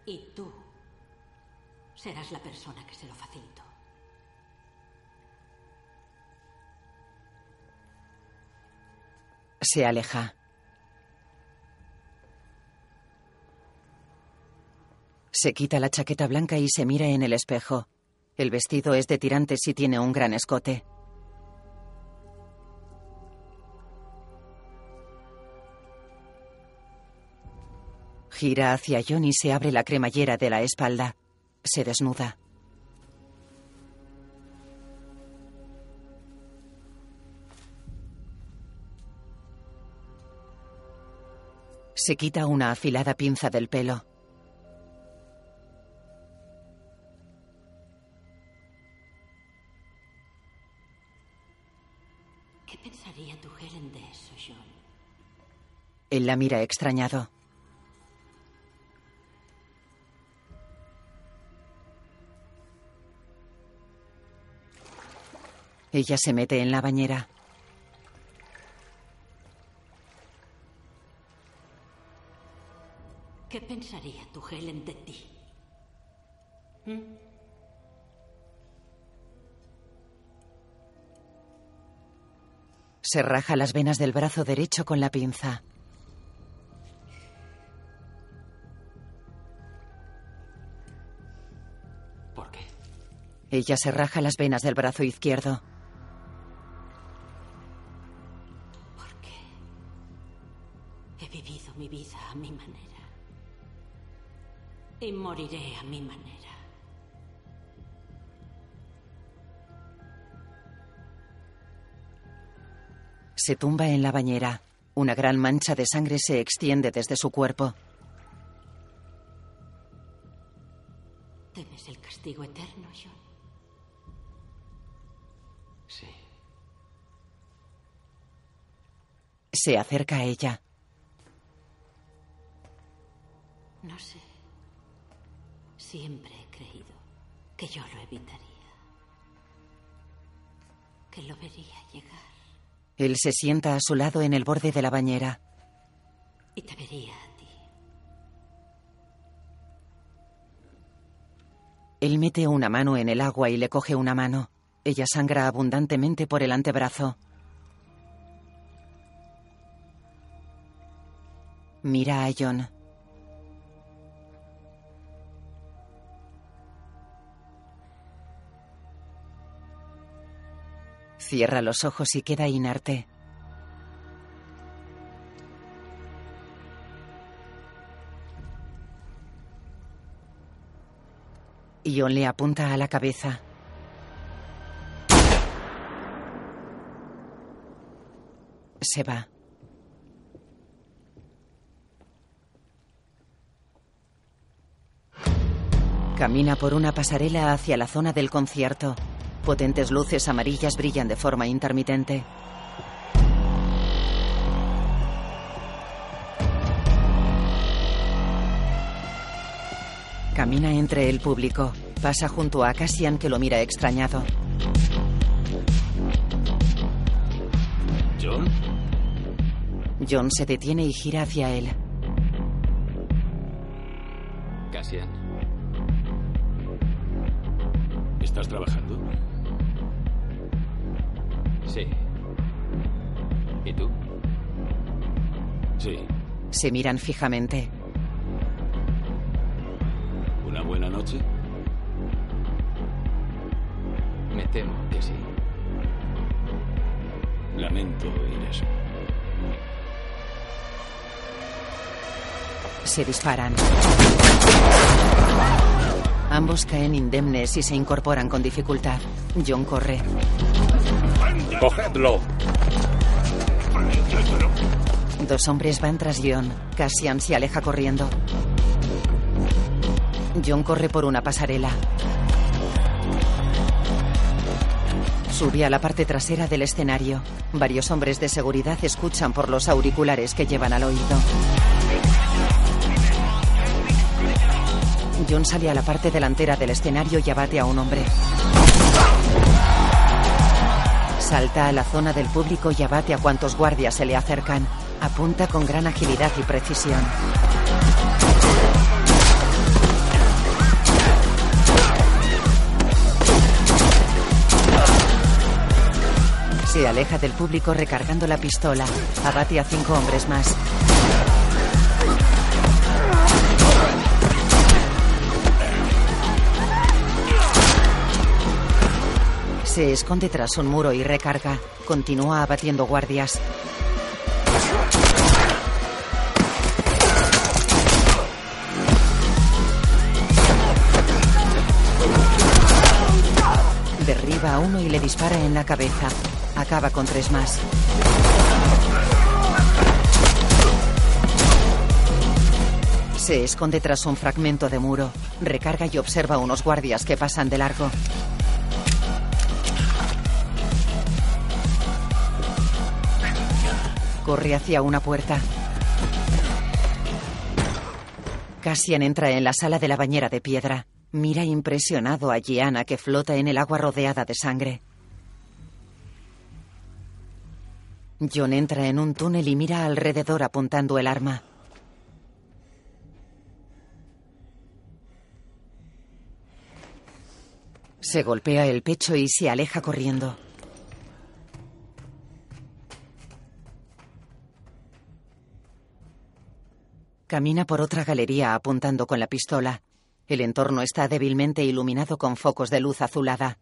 Y tú serás la persona que se lo facilitó. Se aleja. Se quita la chaqueta blanca y se mira en el espejo. El vestido es de tirantes y tiene un gran escote. Gira hacia John y se abre la cremallera de la espalda. Se desnuda. Se quita una afilada pinza del pelo. Él la mira extrañado. Ella se mete en la bañera. ¿Qué pensaría tu Helen de ti? ¿Mm? Se raja las venas del brazo derecho con la pinza. Ella se raja las venas del brazo izquierdo. He vivido mi vida a mi manera. Y moriré a mi manera. Se tumba en la bañera. Una gran mancha de sangre se extiende desde su cuerpo. ¿Temes el castigo eterno, John? Se acerca a ella. No sé. Siempre he creído que yo lo evitaría. Que lo vería llegar. Él se sienta a su lado en el borde de la bañera. Y te vería a ti. Él mete una mano en el agua y le coge una mano. Ella sangra abundantemente por el antebrazo. Mira a John. Cierra los ojos y queda inerte. John le apunta a la cabeza. Se va. Camina por una pasarela hacia la zona del concierto. Potentes luces amarillas brillan de forma intermitente. Camina entre el público. Pasa junto a Cassian que lo mira extrañado. ¿John? John se detiene y gira hacia él. Cassian. Trabajando? Sí. ¿Y tú? Sí. Se miran fijamente. ¿Una buena noche? Me temo que sí. Lamento oír eso. Se disparan. Ambos caen indemnes y se incorporan con dificultad. John corre. ¡Cogedlo! Dos hombres van tras John. Cassian se aleja corriendo. John corre por una pasarela. Sube a la parte trasera del escenario. Varios hombres de seguridad escuchan por los auriculares que llevan al oído. John sale a la parte delantera del escenario y abate a un hombre. Salta a la zona del público y abate a cuantos guardias se le acercan. Apunta con gran agilidad y precisión. Se aleja del público recargando la pistola. Abate a cinco hombres más. Se esconde tras un muro y recarga. Continúa abatiendo guardias. Derriba a uno y le dispara en la cabeza. Acaba con tres más. Se esconde tras un fragmento de muro. Recarga y observa a unos guardias que pasan de largo. Corre hacia una puerta. Cassian entra en la sala de la bañera de piedra. Mira impresionado a Gianna que flota en el agua rodeada de sangre. John entra en un túnel y mira alrededor apuntando el arma. Se golpea el pecho y se aleja corriendo. Camina por otra galería apuntando con la pistola. El entorno está débilmente iluminado con focos de luz azulada.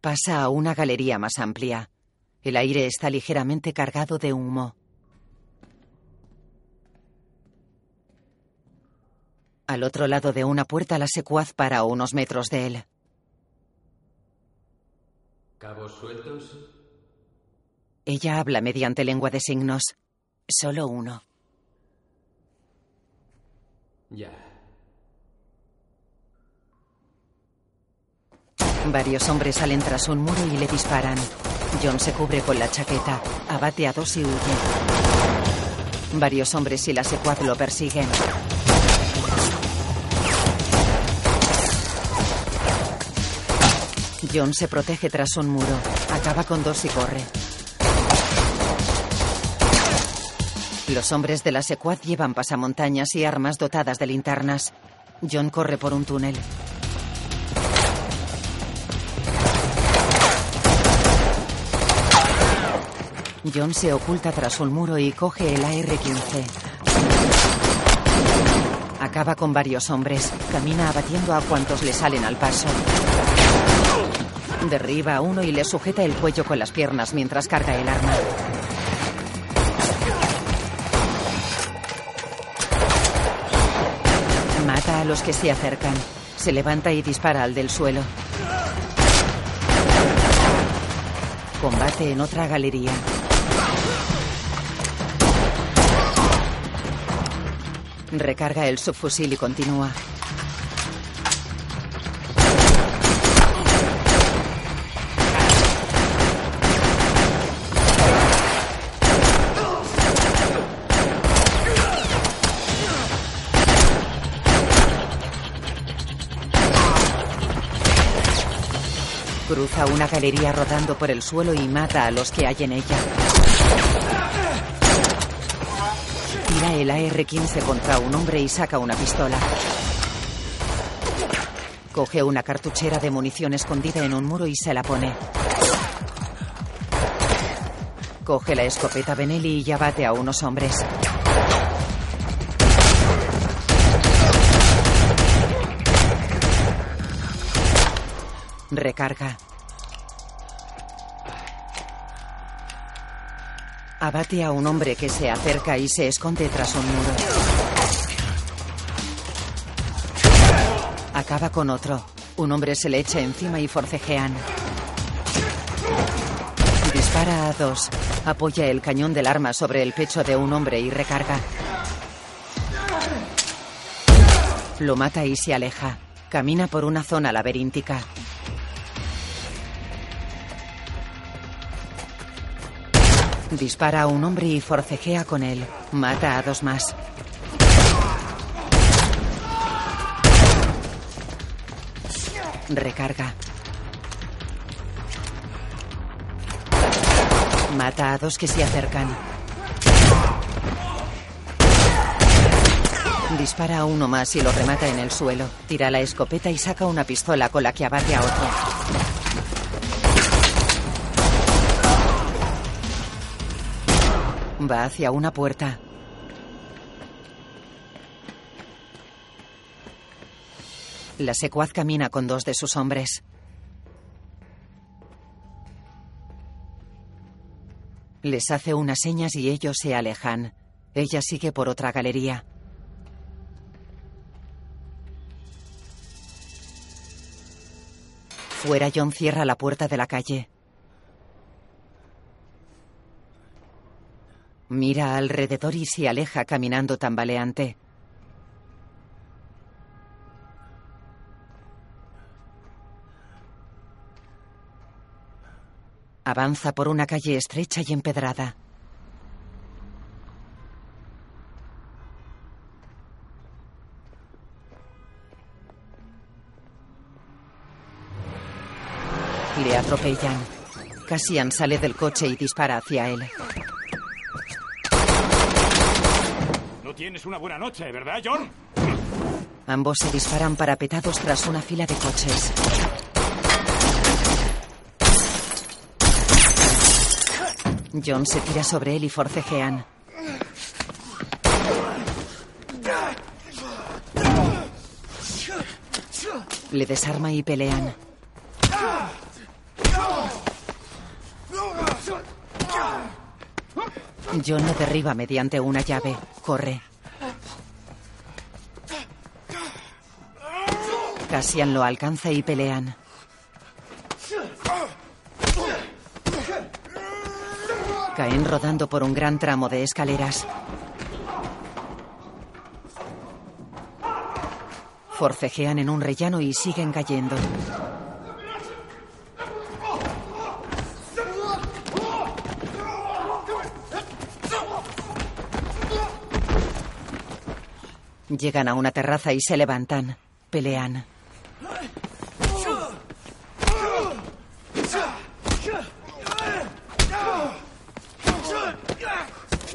Pasa a una galería más amplia. El aire está ligeramente cargado de humo. Al otro lado de una puerta la secuaz para unos metros de él. ¿Cabos sueltos? Ella habla mediante lengua de signos. Solo uno. Ya. Varios hombres salen tras un muro y le disparan. John se cubre con la chaqueta, abate a dos y huye. Varios hombres y la secuaz lo persiguen. John se protege tras un muro. Acaba con dos y corre. Los hombres de la secuaz llevan pasamontañas y armas dotadas de linternas. John corre por un túnel. John se oculta tras un muro y coge el AR-15. Acaba con varios hombres. Camina abatiendo a cuantos le salen al paso. Derriba a uno y le sujeta el cuello con las piernas mientras carga el arma. Mata a los que se acercan. Se levanta y dispara al del suelo. Combate en otra galería. Recarga el subfusil y continúa. Cruza una galería rodando por el suelo y mata a los que hay en ella. Tira el AR-15 contra un hombre y saca una pistola. Coge una cartuchera de munición escondida en un muro y se la pone. Coge la escopeta Benelli y abate a unos hombres. Recarga. Abate a un hombre que se acerca y se esconde tras un muro. Acaba con otro. Un hombre se le echa encima y forcejean. Dispara a dos. Apoya el cañón del arma sobre el pecho de un hombre y recarga. Lo mata y se aleja. Camina por una zona laberíntica. Dispara a un hombre y forcejea con él. Mata a dos más. Recarga. Mata a dos que se acercan. Dispara a uno más y lo remata en el suelo. Tira la escopeta y saca una pistola con la que abate a otro. Va hacia una puerta. La secuaz camina con dos de sus hombres. Les hace unas señas y ellos se alejan. Ella sigue por otra galería. Fuera, John cierra la puerta de la calle. Mira alrededor y se aleja caminando tambaleante. Avanza por una calle estrecha y empedrada. Le atropellan. Cassian sale del coche y dispara hacia él. Tienes una buena noche, ¿verdad, John? Ambos se disparan parapetados tras una fila de coches. John se tira sobre él y forcejean. Le desarma y pelean. John lo derriba mediante una llave. Corre. Cassian lo alcanza y pelean. Caen rodando por un gran tramo de escaleras. Forcejean en un rellano y siguen cayendo. Llegan a una terraza y se levantan. Pelean.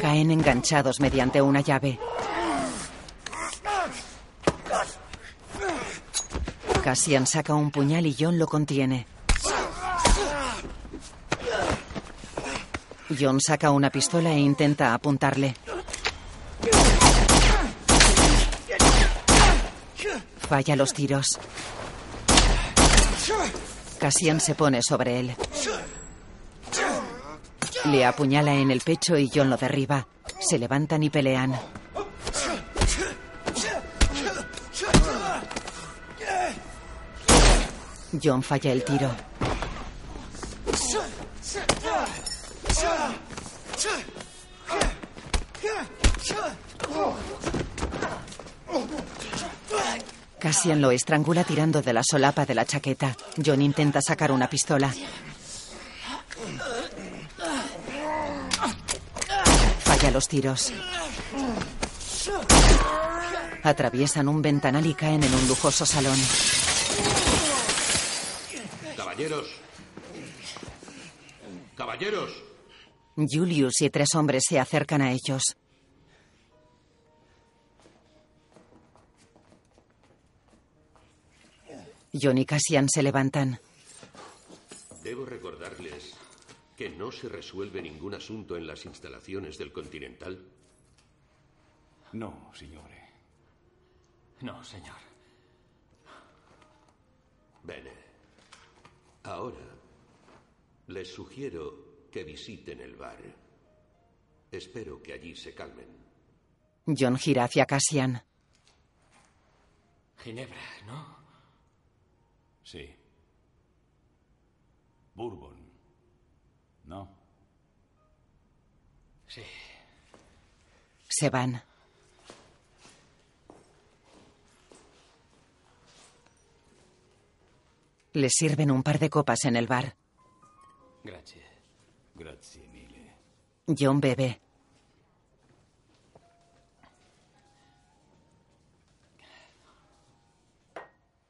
Caen enganchados mediante una llave. Cassian saca un puñal y John lo contiene. John saca una pistola e intenta apuntarle. Falla los tiros. Cassian se pone sobre él. Le apuñala en el pecho y John lo derriba. Se levantan y pelean. John falla el tiro. Cassian lo estrangula tirando de la solapa de la chaqueta. John intenta sacar una pistola. Falla los tiros. Atraviesan un ventanal y caen en un lujoso salón. Caballeros. Caballeros. Julius y tres hombres se acercan a ellos. John y Cassian se levantan. Debo recordarles que no se resuelve ningún asunto en las instalaciones del Continental. No, signore. No, señor. Bene. Ahora les sugiero que visiten el bar. Espero que allí se calmen. John gira hacia Cassian. Ginebra, ¿no? Sí. Bourbon. ¿No? Sí. Se van. Le sirven un par de copas en el bar. Grazie. Grazie mille. John bebe.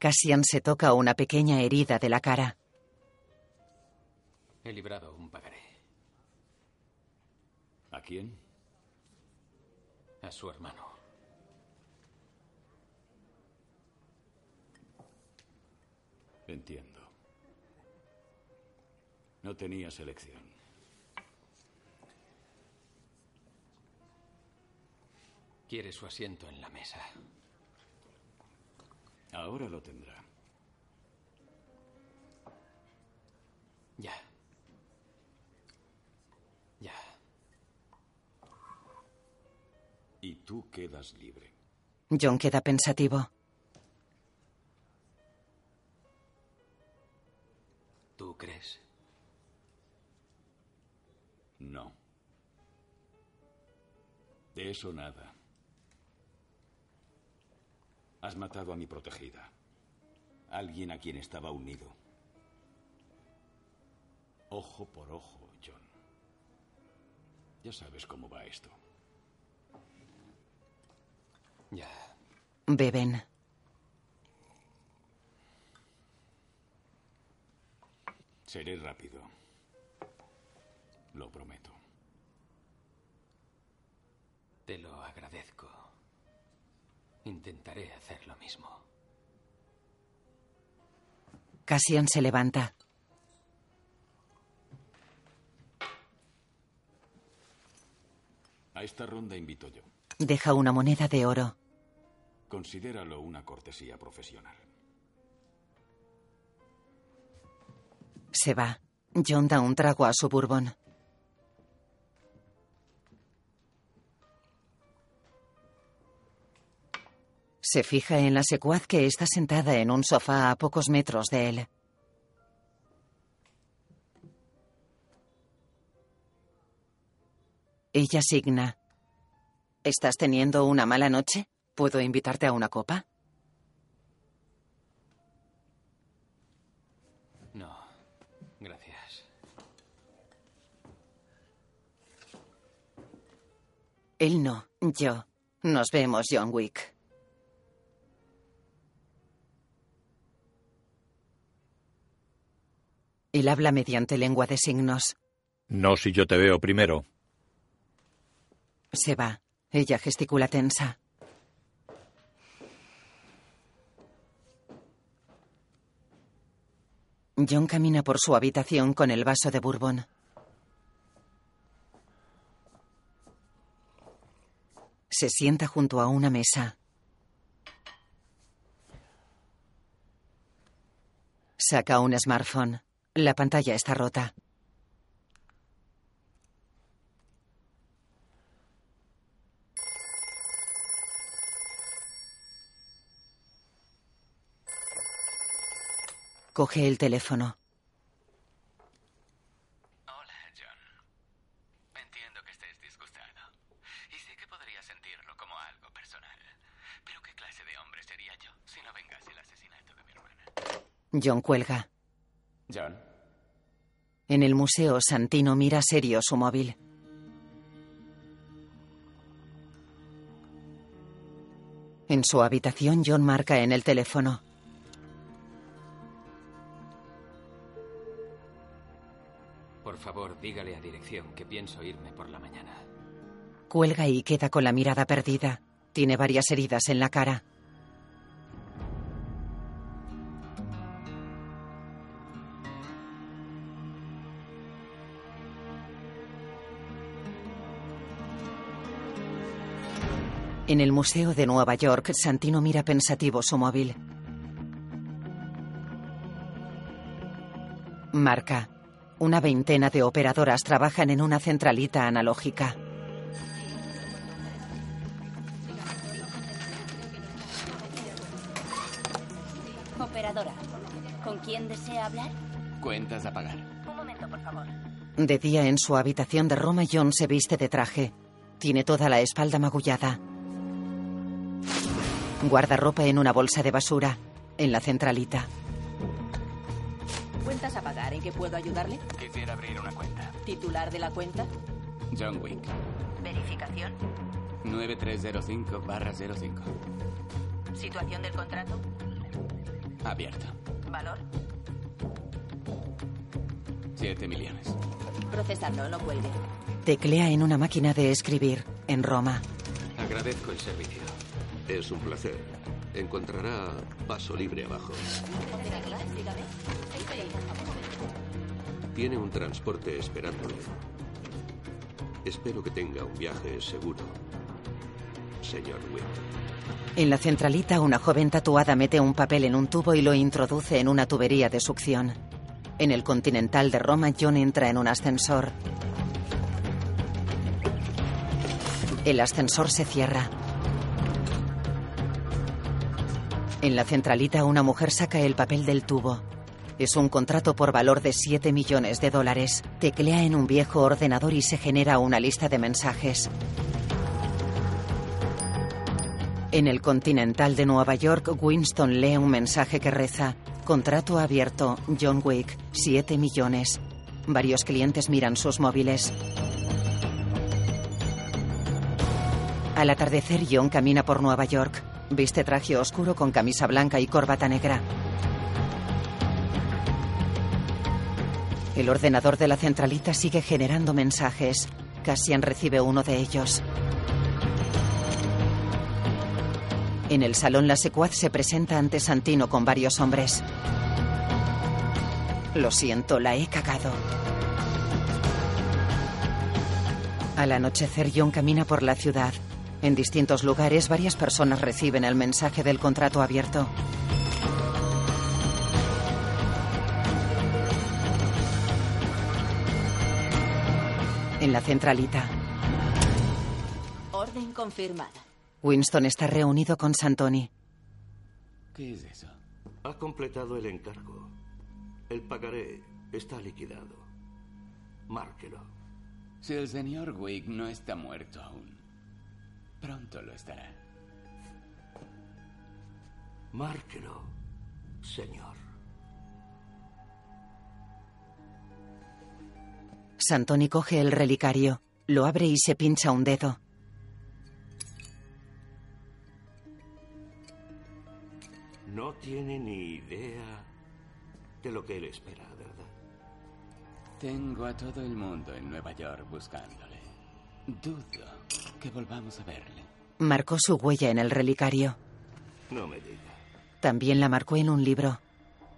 Cassian se toca una pequeña herida de la cara. He librado un pagaré. ¿A quién? A su hermano. Entiendo. No tenía selección. Quiere su asiento en la mesa. Ahora lo tendrá. Ya. Ya. Y tú quedas libre. John queda pensativo. ¿Tú crees? No. De eso nada. Has matado a mi protegida. Alguien a quien estaba unido. Ojo por ojo, John. Ya sabes cómo va esto. Ya. Beben. Seré rápido. Lo prometo. Te lo agradezco. Intentaré hacer lo mismo. Cassian se levanta. A esta ronda invito yo. Deja una moneda de oro. Considéralo una cortesía profesional. Se va. John da un trago a su bourbon. Se fija en la secuaz que está sentada en un sofá a pocos metros de él. Ella signa. ¿Estás teniendo una mala noche? ¿Puedo invitarte a una copa? No. Gracias. Él no, yo. Nos vemos, John Wick. Él habla mediante lengua de signos. No si yo te veo primero. Se va. Ella gesticula tensa. John camina por su habitación con el vaso de bourbon. Se sienta junto a una mesa. Saca un smartphone. La pantalla está rota. Coge el teléfono. Hola, John. Entiendo que estés disgustado. Y sé que podría sentirlo como algo personal. Pero ¿qué clase de hombre sería yo si no vengase el asesinato de mi hermana? John cuelga. John. En el museo, Santino mira serio su móvil. En su habitación, John marca en el teléfono. Por favor, dígale a dirección que pienso irme por la mañana. Cuelga y queda con la mirada perdida. Tiene varias heridas en la cara. En el Museo de Nueva York, Santino mira pensativo su móvil. Marca. Una veintena de operadoras trabajan en una centralita analógica. Operadora, ¿con quién desea hablar? Cuentas a pagar. Un momento, por favor. De día en su habitación de Roma, John se viste de traje. Tiene toda la espalda magullada. Guarda ropa en una bolsa de basura. En la centralita. ¿Cuentas a pagar? ¿En qué puedo ayudarle? Quisiera abrir una cuenta. ¿Titular de la cuenta? John Wick. ¿Verificación? 9305-05. ¿Situación del contrato? Abierto. ¿Valor? 7 millones. Procesarlo, no cuelgue. Teclea en una máquina de escribir. En Roma. Agradezco el servicio. Es un placer. Encontrará paso libre abajo. Tiene un transporte esperándole. Espero que tenga un viaje seguro, señor Witt. En la centralita, una joven tatuada mete un papel en un tubo y lo introduce en una tubería de succión. En el Continental de Roma, John entra en un ascensor. El ascensor se cierra. En la centralita, una mujer saca el papel del tubo. Es un contrato por valor de 7 millones de dólares. Teclea en un viejo ordenador y se genera una lista de mensajes. En el Continental de Nueva York, Winston lee un mensaje que reza: Contrato abierto, John Wick, 7 millones. Varios clientes miran sus móviles. Al atardecer, John camina por Nueva York. Viste traje oscuro con camisa blanca y corbata negra. El ordenador de la centralita sigue generando mensajes. Cassian recibe uno de ellos. En el salón, la secuaz se presenta ante Santino con varios hombres. Lo siento, la he cagado. Al anochecer, John camina por la ciudad. En distintos lugares, varias personas reciben el mensaje del contrato abierto. En la centralita, Orden confirmada. Winston está reunido con Santoni. ¿Qué es eso? Ha completado el encargo. El pagaré está liquidado. Márquelo. Si el señor Wick no está muerto aún, pronto lo estará. Márquelo, señor. Santoni coge el relicario, lo abre y se pincha un dedo. No tiene ni idea de lo que él espera, ¿verdad? Tengo a todo el mundo en Nueva York buscándole. Dudo que volvamos a verle. Marcó su huella en el relicario. No me diga. También la marcó en un libro.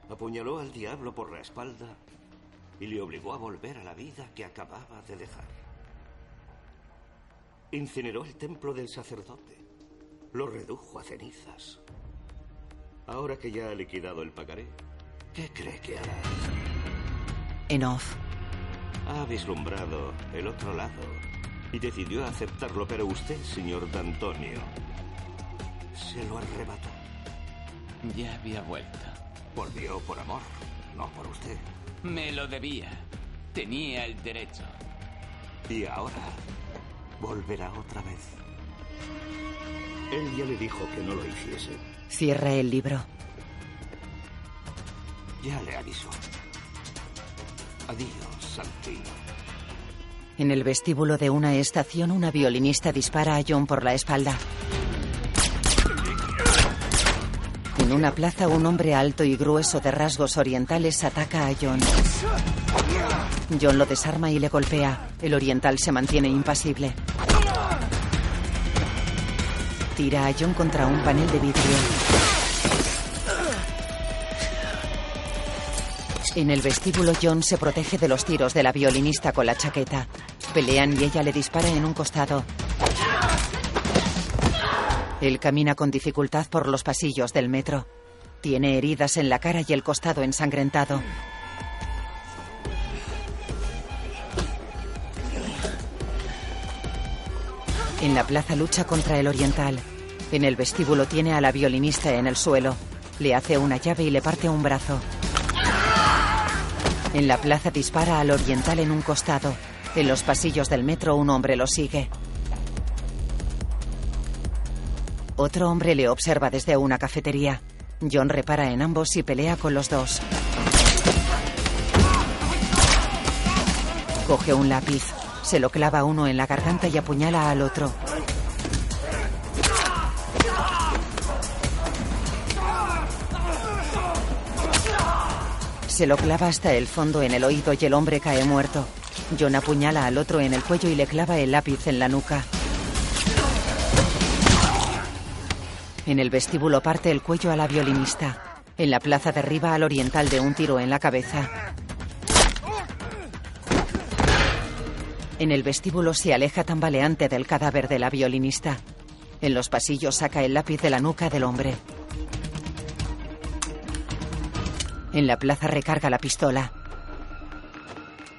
Apuñaló al diablo por la espalda y le obligó a volver a la vida que acababa de dejar. Incineró el templo del sacerdote. Lo redujo a cenizas. Ahora que ya ha liquidado el pagaré, ¿qué cree que hará? En off. Ha vislumbrado el otro lado y decidió aceptarlo, pero usted, señor D'Antonio, se lo arrebató. Ya había vuelto. Volvió por amor, no por usted. Me lo debía. Tenía el derecho. Y ahora volverá otra vez. Él ya le dijo que no lo hiciese. Cierra el libro. Ya le avisó. Adiós, Santino. En el vestíbulo de una estación, una violinista dispara a John por la espalda. En una plaza, un hombre alto y grueso de rasgos orientales ataca a John. John lo desarma y le golpea. El oriental se mantiene impasible. Tira a John contra un panel de vidrio. En el vestíbulo, John se protege de los tiros de la violinista con la chaqueta. Pelean y ella le dispara en un costado. Él camina con dificultad por los pasillos del metro. Tiene heridas en la cara y el costado ensangrentado. En la plaza lucha contra el oriental. En el vestíbulo tiene a la violinista en el suelo. Le hace una llave y le parte un brazo. En la plaza dispara al oriental en un costado. En los pasillos del metro un hombre lo sigue. Otro hombre le observa desde una cafetería. John repara en ambos y pelea con los dos. Coge un lápiz, se lo clava uno en la garganta y apuñala al otro. Se lo clava hasta el fondo en el oído y el hombre cae muerto. John apuñala al otro en el cuello y le clava el lápiz en la nuca. En el vestíbulo parte el cuello a la violinista. En la plaza derriba al oriental de un tiro en la cabeza. En el vestíbulo se aleja tambaleante del cadáver de la violinista. En los pasillos saca el lápiz de la nuca del hombre. En la plaza recarga la pistola.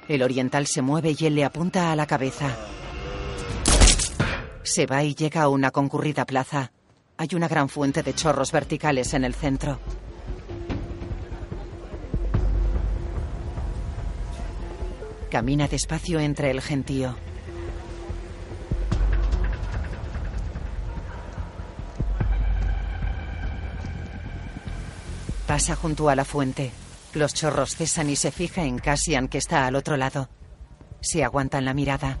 El oriental se mueve y él le apunta a la cabeza. Se va y llega a una concurrida plaza. Hay una gran fuente de chorros verticales en el centro. Camina despacio entre el gentío. Pasa junto a la fuente. Los chorros cesan y se fija en Cassian que está al otro lado. Se aguantan la mirada.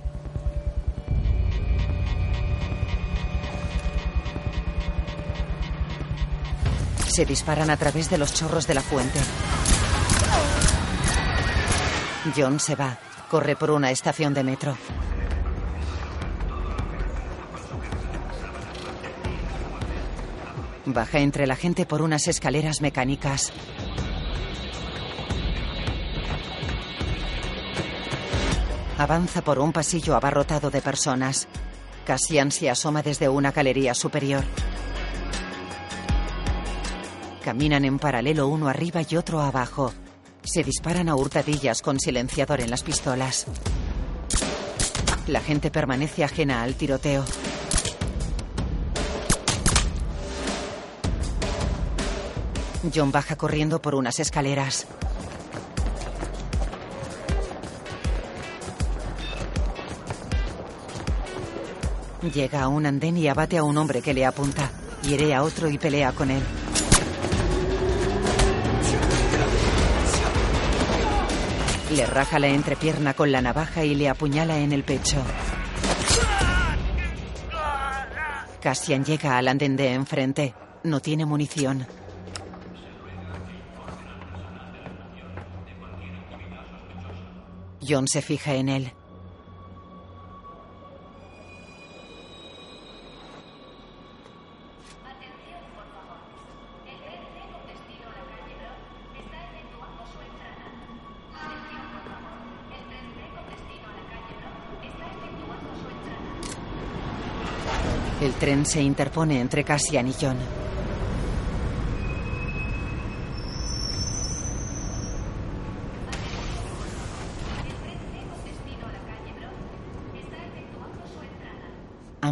Se disparan a través de los chorros de la fuente. John se va. Corre por una estación de metro. Baja entre la gente por unas escaleras mecánicas. Avanza por un pasillo abarrotado de personas. Cassian se asoma desde una galería superior. Caminan en paralelo uno arriba y otro abajo. Se disparan a hurtadillas con silenciador en las pistolas. La gente permanece ajena al tiroteo. John baja corriendo por unas escaleras. Llega a un andén y abate a un hombre que le apunta. Hiere a otro y pelea con él. Le raja la entrepierna con la navaja y le apuñala en el pecho. Cassian llega al andén de enfrente. No tiene munición. John se fija en él. El tren se interpone entre Cassian y John.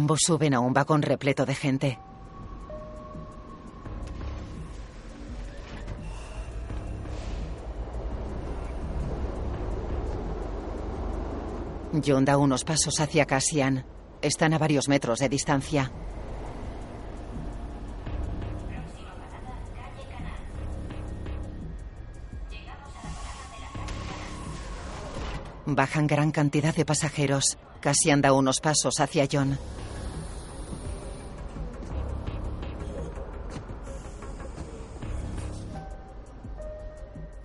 Ambos suben a un vagón repleto de gente. John da unos pasos hacia Cassian. Están a varios metros de distancia. Bajan gran cantidad de pasajeros. Cassian da unos pasos hacia John.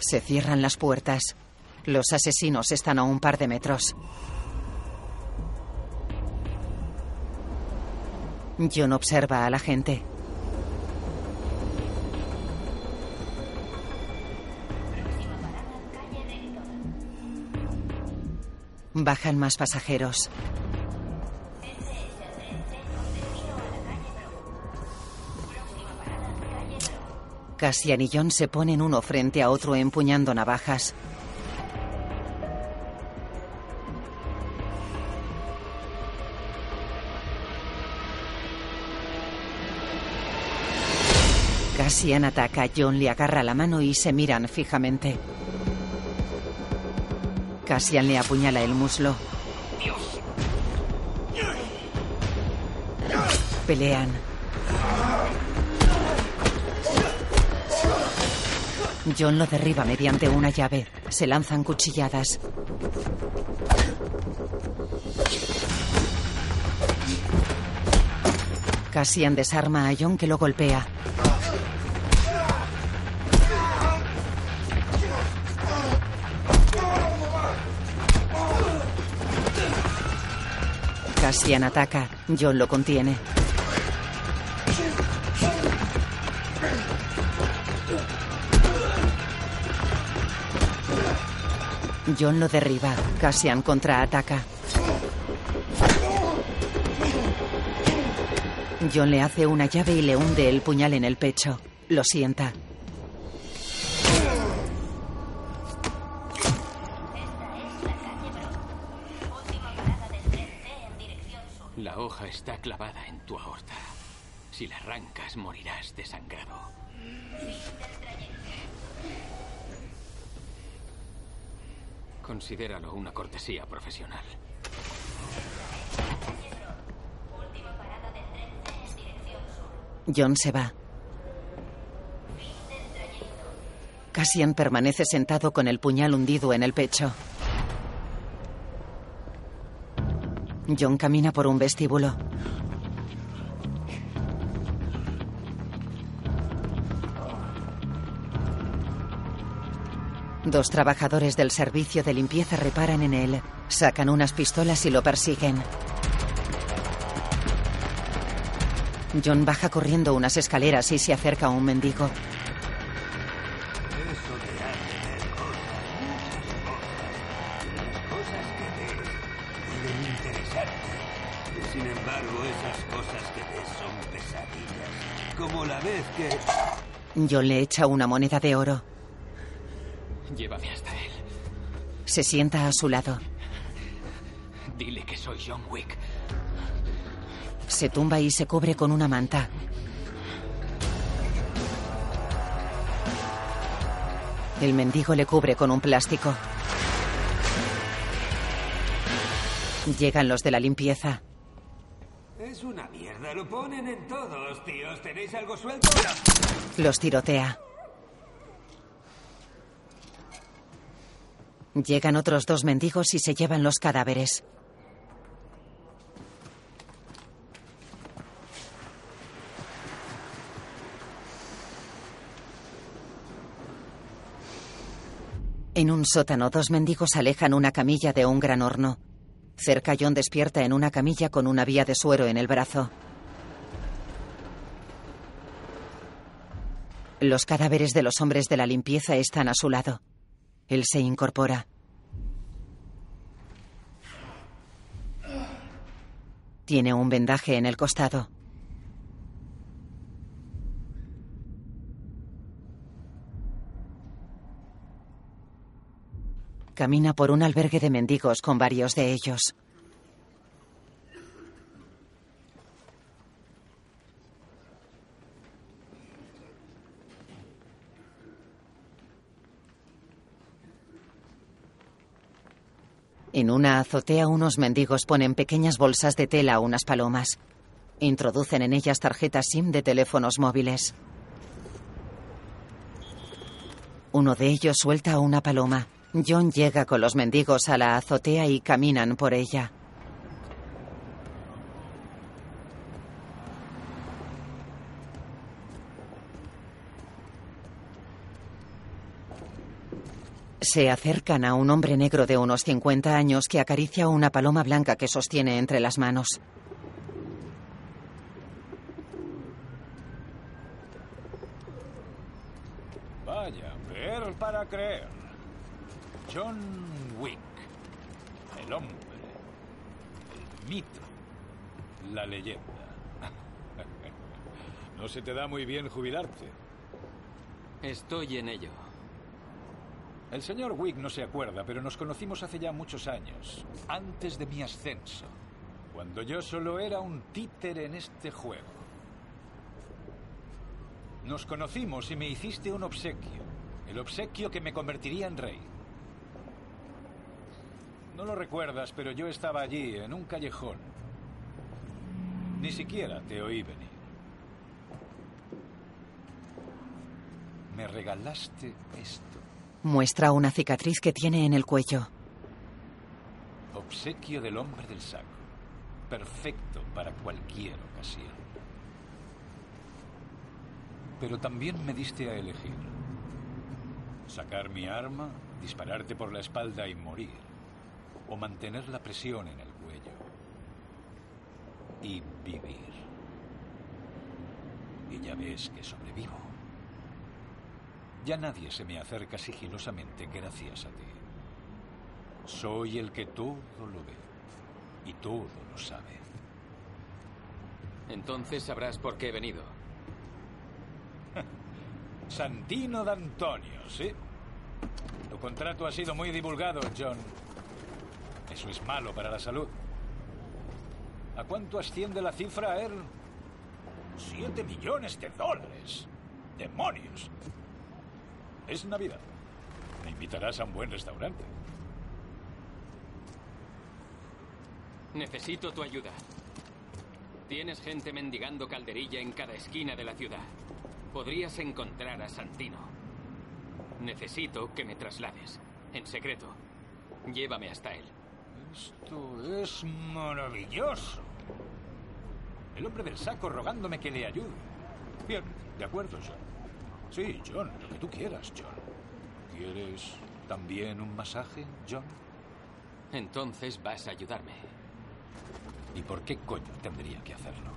Se cierran las puertas. Los asesinos están a un par de metros. John observa a la gente. Bajan más pasajeros. Cassian y John se ponen uno frente a otro empuñando navajas. Cassian ataca, John le agarra la mano y se miran fijamente. Cassian le apuñala el muslo. Pelean. John lo derriba mediante una llave. Se lanzan cuchilladas. Cassian desarma a John que lo golpea. Cassian ataca. John lo contiene. John lo derriba. Cassian contraataca. John le hace una llave y le hunde el puñal en el pecho. Lo sienta. La hoja está clavada en tu aorta. Si la arrancas, morirás desangrado. Considéralo una cortesía profesional. John se va. Cassian permanece sentado con el puñal hundido en el pecho. John camina por un vestíbulo. Dos trabajadores del servicio de limpieza reparan en él. Sacan unas pistolas y lo persiguen. John baja corriendo unas escaleras y se acerca a un mendigo. Eso te hace ver cosas, muchas cosas. Las cosas que ves pueden interesarte. Sin embargo, esas cosas que ves son pesadillas. Como la vez que... John le echa una moneda de oro. Llévame hasta él. Se sienta a su lado. Dile que soy John Wick. Se tumba y se cubre con una manta. El mendigo le cubre con un plástico. Llegan los de la limpieza. Es una mierda, lo ponen en todos, tíos. ¿Tenéis algo suelto? Los tirotea. Llegan otros dos mendigos y se llevan los cadáveres. En un sótano, dos mendigos alejan una camilla de un gran horno. Cerca, John despierta en una camilla con una vía de suero en el brazo. Los cadáveres de los hombres de la limpieza están a su lado. Él se incorpora. Tiene un vendaje en el costado. Camina por un albergue de mendigos con varios de ellos. En una azotea unos mendigos ponen pequeñas bolsas de tela a unas palomas. Introducen en ellas tarjetas SIM de teléfonos móviles. Uno de ellos suelta a una paloma. John llega con los mendigos a la azotea y caminan por ella. Se acercan a un hombre negro de unos 50 años que acaricia una paloma blanca que sostiene entre las manos. Vaya, ver para creer. John Wick. El hombre. El mito. La leyenda. No se te da muy bien jubilarte. Estoy en ello. El señor Wick no se acuerda, pero nos conocimos hace ya muchos años, antes de mi ascenso, cuando yo solo era un títere en este juego. Nos conocimos y me hiciste un obsequio, el obsequio que me convertiría en rey. No lo recuerdas, pero yo estaba allí, en un callejón. Ni siquiera te oí venir. Me regalaste esto. Muestra una cicatriz que tiene en el cuello. Obsequio del hombre del saco. Perfecto para cualquier ocasión. Pero también me diste a elegir. Sacar mi arma, dispararte por la espalda y morir. O mantener la presión en el cuello. Y vivir. Y ya ves que sobrevivo. Ya nadie se me acerca sigilosamente gracias a ti. Soy el que todo lo ve y todo lo sabe. Entonces sabrás por qué he venido. Santino D'Antonio, ¿sí? Tu contrato ha sido muy divulgado, John. Eso es malo para la salud. ¿A cuánto asciende la cifra, Earl? Siete millones de dólares. ¡Demonios! Es Navidad. Me invitarás a un buen restaurante. Necesito tu ayuda. Tienes gente mendigando calderilla en cada esquina de la ciudad. Podrías encontrar a Santino. Necesito que me traslades. En secreto. Llévame hasta él. Esto es maravilloso. El hombre del saco rogándome que le ayude. Bien, de acuerdo, John. Sí, John, lo que tú quieras, John. ¿Quieres también un masaje, John? Entonces vas a ayudarme. ¿Y por qué coño tendría que hacerlo?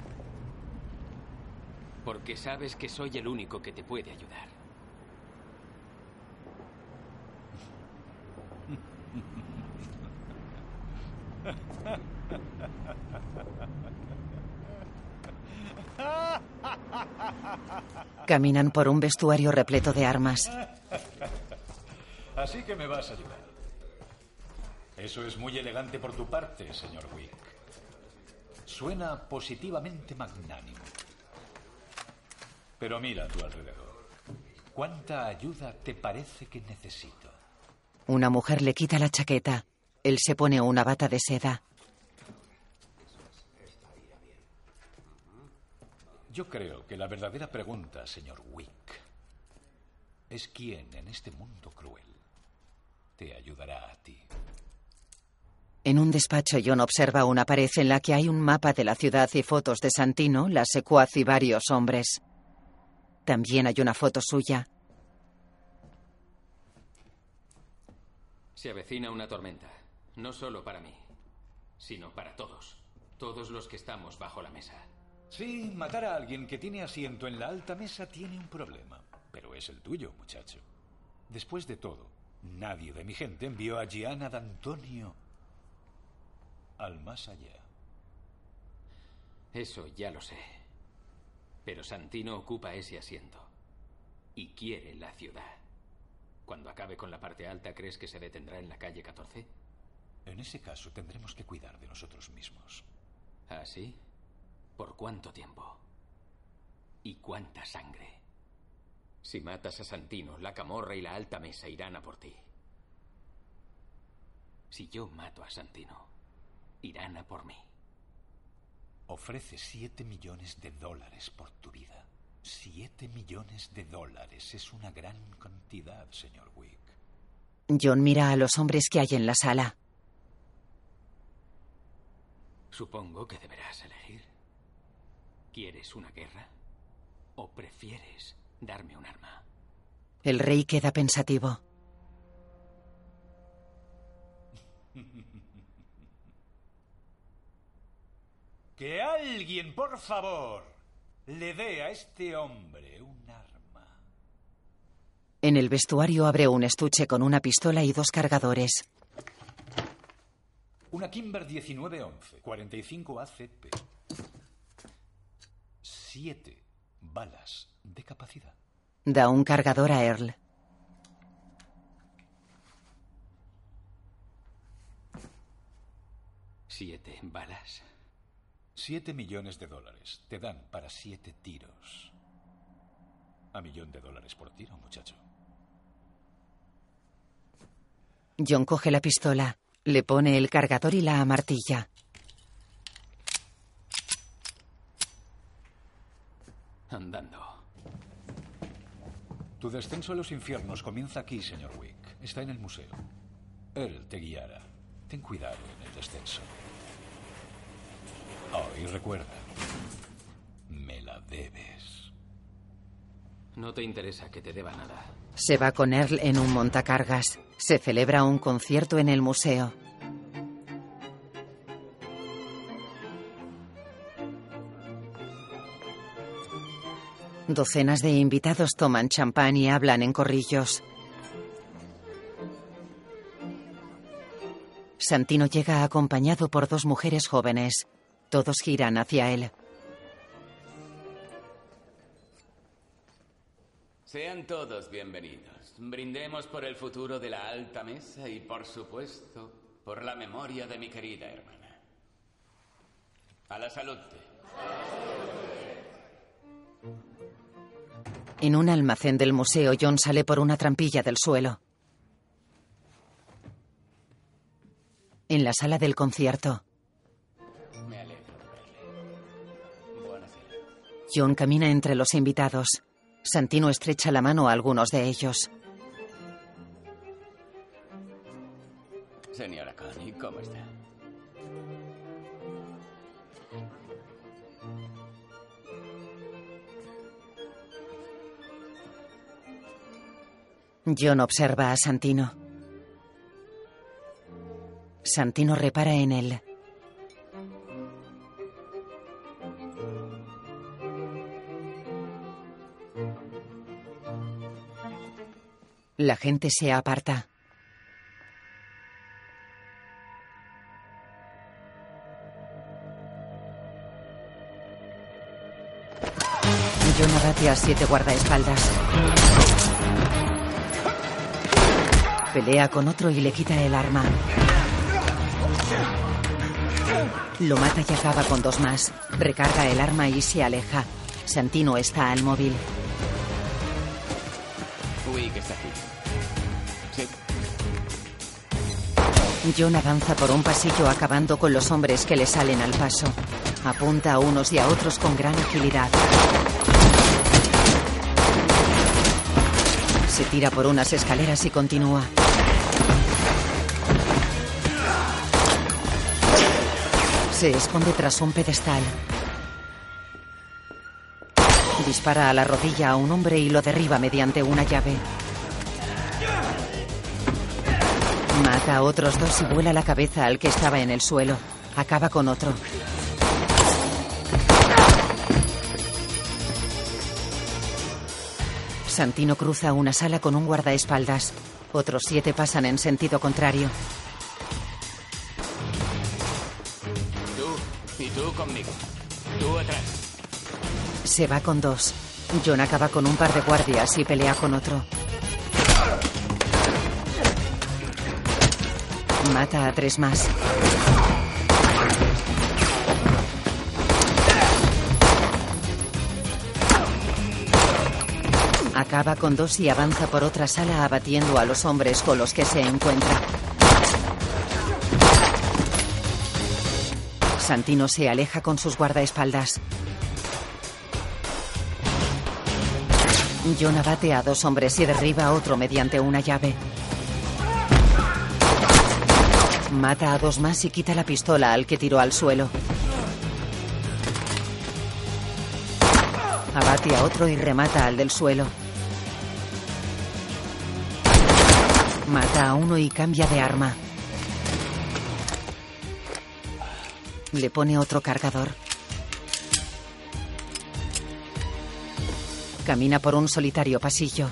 Porque sabes que soy el único que te puede ayudar. Caminan por un vestuario repleto de armas. Así que me vas a ayudar. Eso es muy elegante por tu parte, señor Wick. Suena positivamente magnánimo. Pero mira a tu alrededor. ¿Cuánta ayuda te parece que necesito? Una mujer le quita la chaqueta. Él se pone una bata de seda. Yo creo que la verdadera pregunta, señor Wick, es quién en este mundo cruel te ayudará a ti. En un despacho, John observa una pared en la que hay un mapa de la ciudad y fotos de Santino, la secuaz y varios hombres. También hay una foto suya. Se avecina una tormenta. No solo para mí, sino para todos. Todos los que estamos bajo la mesa. Sí, matar a alguien que tiene asiento en la alta mesa tiene un problema. Pero es el tuyo, muchacho. Después de todo, nadie de mi gente envió a Gianna D'Antonio al más allá. Eso ya lo sé. Pero Santino ocupa ese asiento. Y quiere la ciudad. Cuando acabe con la parte alta, ¿crees que se detendrá en la calle 14? En ese caso tendremos que cuidar de nosotros mismos. ¿Ah, sí? ¿Por cuánto tiempo? ¿Y cuánta sangre? Si matas a Santino, la camorra y la alta mesa irán a por ti. Si yo mato a Santino, irán a por mí. Ofrece siete millones de dólares por tu vida. Siete millones de dólares es una gran cantidad, señor Wick. John mira a los hombres que hay en la sala. Supongo que deberás elegir. ¿Quieres una guerra? ¿O prefieres darme un arma? El rey queda pensativo. Que alguien, por favor, le dé a este hombre un arma. En el vestuario abre un estuche con una pistola y dos cargadores. Una Kimber 1911, 45 ACP. Siete balas de capacidad. Da un cargador a Earl. ¿Siete balas? Siete millones de dólares te dan para siete tiros. A millón de dólares por tiro, muchacho. John coge la pistola, le pone el cargador y la amartilla. Andando. Tu descenso a los infiernos comienza aquí, señor Wick. Está en el museo. Él te guiará. Ten cuidado en el descenso. Oh, y recuerda, me la debes. No te interesa que te deba nada. Se va con Earl en un montacargas. Se celebra un concierto en el museo. Docenas de invitados toman champán y hablan en corrillos. Santino llega acompañado por dos mujeres jóvenes. Todos giran hacia él. Sean todos bienvenidos. Brindemos por el futuro de la alta mesa y, por supuesto, por la memoria de mi querida hermana. A la salud. En un almacén del museo, John sale por una trampilla del suelo. En la sala del concierto, Me alegro de verle. Buonasera. John camina entre los invitados. Santino estrecha la mano a algunos de ellos. Señora Connie, ¿cómo está? John observa a Santino. Santino repara en él. La gente se aparta. John abate a siete guardaespaldas. Pelea con otro y le quita el arma. Lo mata y acaba con dos más. Recarga el arma y se aleja. Santino está al móvil. Wick está aquí. Sí. John avanza por un pasillo acabando con los hombres que le salen al paso. Apunta a unos y a otros con gran agilidad. Se tira por unas escaleras y continúa. Se esconde tras un pedestal. Dispara a la rodilla a un hombre y lo derriba mediante una llave. Mata a otros dos y vuela la cabeza al que estaba en el suelo. Acaba con otro. Santino cruza una sala con un guardaespaldas. Otros siete pasan en sentido contrario. Tú y tú conmigo. Tú atrás. Se va con dos. John acaba con un par de guardias y pelea con otro. Mata a tres más. Acaba con dos y avanza por otra sala abatiendo a los hombres con los que se encuentra. Santino se aleja con sus guardaespaldas. John abate a dos hombres y derriba a otro mediante una llave. Mata a dos más y quita la pistola al que tiró al suelo. Abate a otro y remata al del suelo. Mata a uno y cambia de arma. Le pone otro cargador. Camina por un solitario pasillo.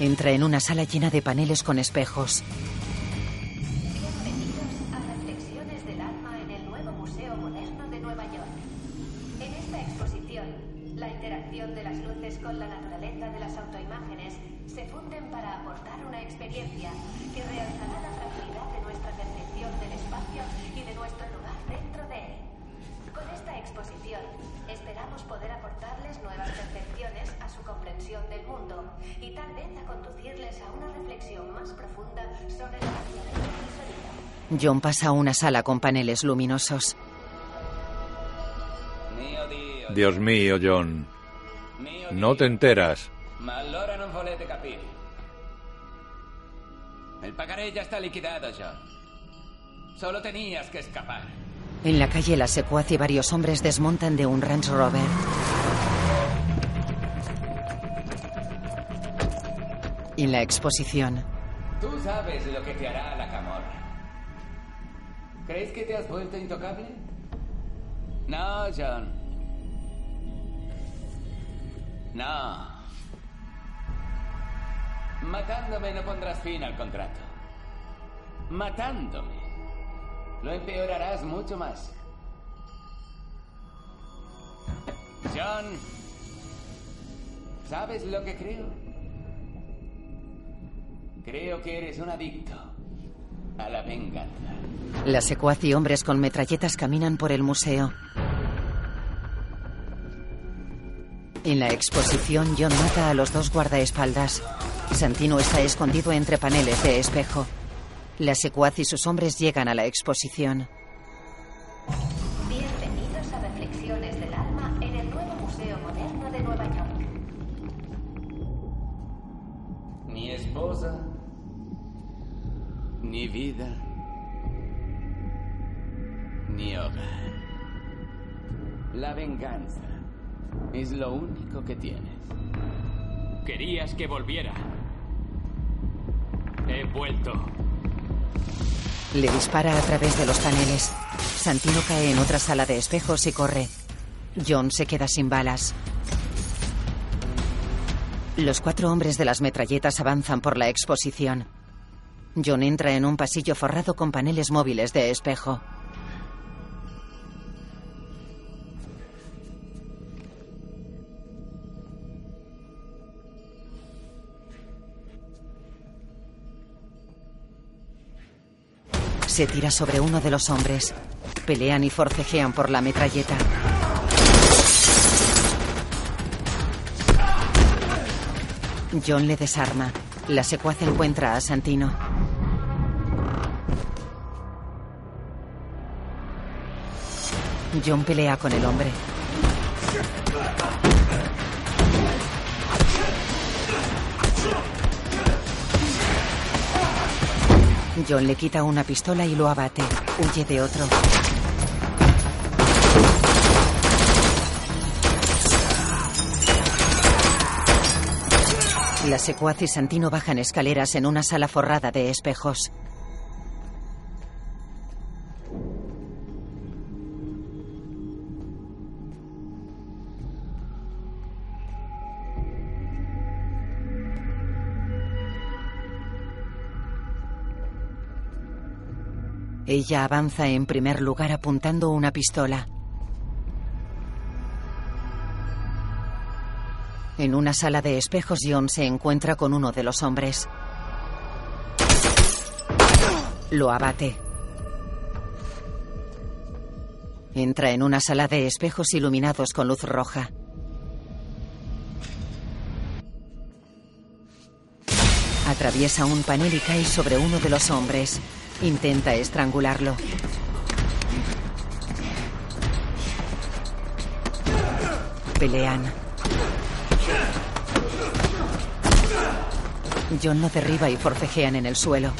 Entra en una sala llena de paneles con espejos. Pasa a una sala con paneles luminosos. Dios mío, John. No te enteras. El pagaré ya está liquidado, John. Solo tenías que escapar. En la calle, la secuaz y varios hombres desmontan de un Range Rover. En la exposición, Tú sabes lo que te hará la camorra. ¿Crees que te has vuelto intocable? No, John. No. Matándome no pondrás fin al contrato. Matándome. Lo empeorarás mucho más. John. ¿Sabes lo que creo? Creo que eres un adicto a la venganza. la secuaz y hombres con metralletas caminan por el museo. En la exposición, John mata a los dos guardaespaldas. Santino está escondido entre paneles de espejo. La secuaz y sus hombres llegan a la exposición. Bienvenidos a Reflexiones del Alma en el nuevo Museo Moderno de Nueva York. Ni esposa, ni vida, ni hogar. La venganza es lo único que tienes. Querías que volviera. He vuelto. Le dispara a través de los paneles. Santino cae en otra sala de espejos y corre. John se queda sin balas. Los cuatro hombres de las metralletas avanzan por la exposición. John entra en un pasillo forrado con paneles móviles de espejo. Se tira sobre uno de los hombres. Pelean y forcejean por la metralleta. John le desarma. La secuaz encuentra a Santino. John pelea con el hombre. John le quita una pistola y lo abate. Huye de otro. La secuaz y Santino bajan escaleras en una sala forrada de espejos. Ella avanza en primer lugar apuntando una pistola. En una sala de espejos, John se encuentra con uno de los hombres. Lo abate. Entra en una sala de espejos iluminados con luz roja. Atraviesa un panel y cae sobre uno de los hombres. Intenta estrangularlo. Pelean. John lo derriba y forcejean en el suelo.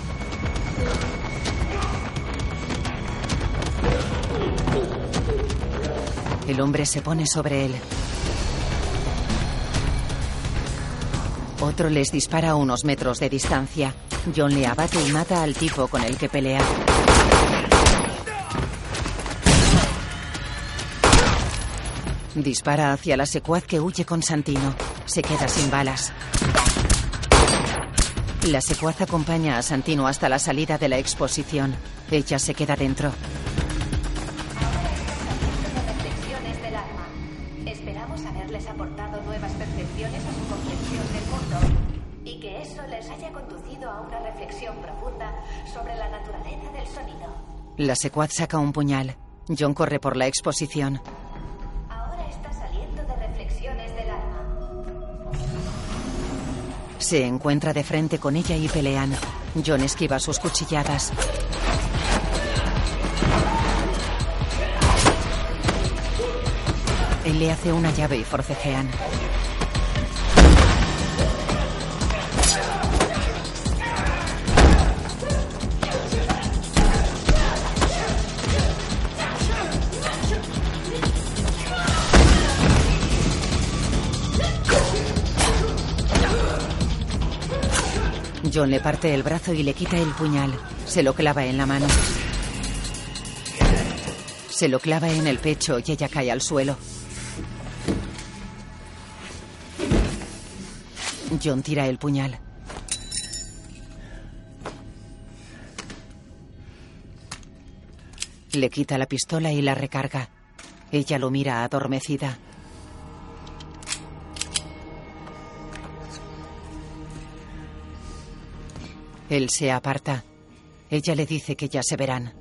El hombre se pone sobre él. Otro les dispara a unos metros de distancia. John le abate y mata al tipo con el que pelea. Dispara hacia la secuaz que huye con Santino. Se queda sin balas. La secuaz acompaña a Santino hasta la salida de la exposición. Ella se queda dentro. Reflexiones del alma. Esperamos haberles aportado nuevas percepciones a su comprensión del mundo y que eso les haya conducido a una reflexión profunda sobre la naturaleza del sonido. La secuaz saca un puñal. John corre por la exposición. Se encuentra de frente con ella y pelean. John esquiva sus cuchilladas. Él le hace una llave y forcejean. John le parte el brazo y le quita el puñal. Se lo clava en la mano. Se lo clava en el pecho y ella cae al suelo. John tira el puñal. Le quita la pistola y la recarga. Ella lo mira adormecida. Él se aparta. Ella le dice que ya se verán.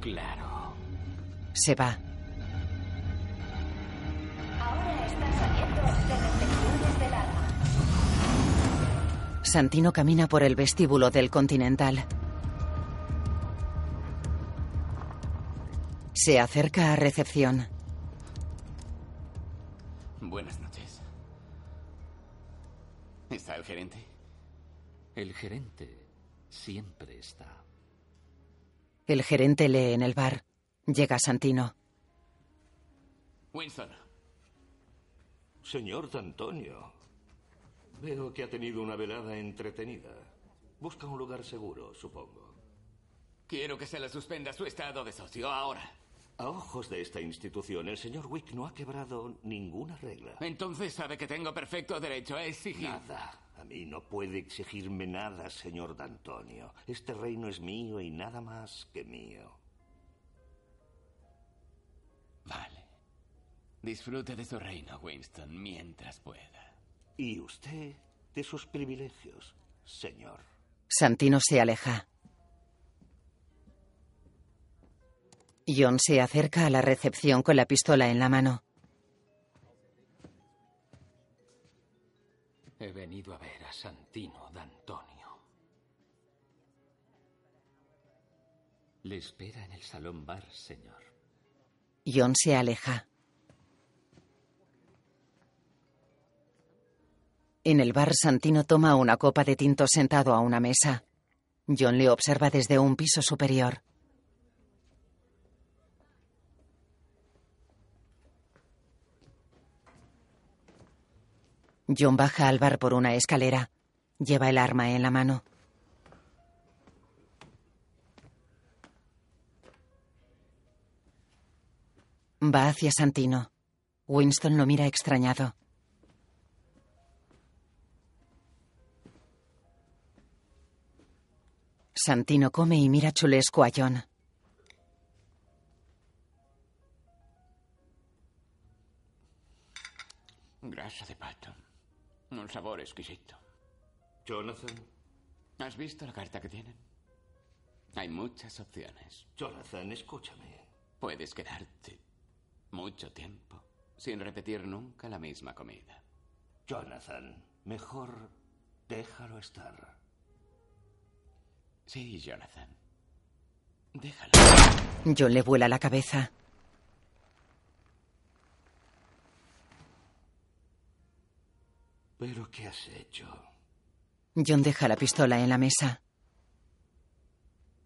Claro. Se va. Ahora está saliendo de reflexiones del alma. Santino camina por el vestíbulo del Continental. Se acerca a recepción. Buenas noches. ¿Está el gerente? El gerente siempre está. El gerente lee en el bar. Llega Santino. Winston. Señor D'Antonio, veo que ha tenido una velada entretenida. Busca un lugar seguro, supongo. Quiero que se le suspenda su estado de socio ahora. A ojos de esta institución, el señor Wick no ha quebrado ninguna regla. Entonces sabe que tengo perfecto derecho a exigir. Nada. A mí no puede exigirme nada, señor D'Antonio. Este reino es mío y nada más que mío. Vale. Disfrute de su reino, Winston, mientras pueda. Y usted de sus privilegios, señor. Santino se aleja. John se acerca a la recepción con la pistola en la mano. He venido a ver a Santino D'Antonio. Le espera en el salón bar, señor. John se aleja. En el bar, Santino toma una copa de tinto sentado a una mesa. John le observa desde un piso superior. John baja al bar por una escalera. Lleva el arma en la mano. Va hacia Santino. Winston lo mira extrañado. Santino come y mira chulesco a John. Grasa de pato exquisito. Jonathan. ¿Has visto la carta que tienen? Hay muchas opciones. Jonathan, escúchame. Puedes quedarte mucho tiempo sin repetir nunca la misma comida. Jonathan, mejor déjalo estar. Sí, Jonathan. Déjalo. John le vuela la cabeza. ¿Pero qué has hecho? John deja la pistola en la mesa.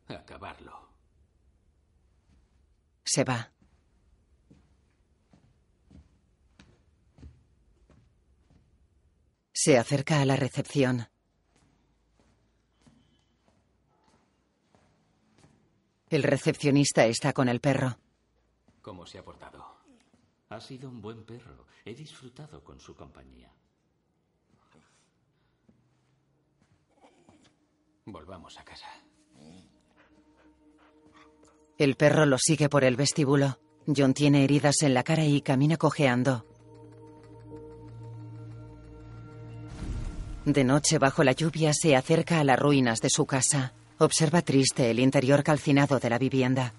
Acabarlo. Se va. Se acerca a la recepción. El recepcionista está con el perro. ¿Cómo se ha portado? Ha sido un buen perro. He disfrutado con su compañía. Volvamos a casa. El perro lo sigue por el vestíbulo. John tiene heridas en la cara y camina cojeando. De noche, bajo la lluvia, se acerca a las ruinas de su casa. Observa triste el interior calcinado de la vivienda.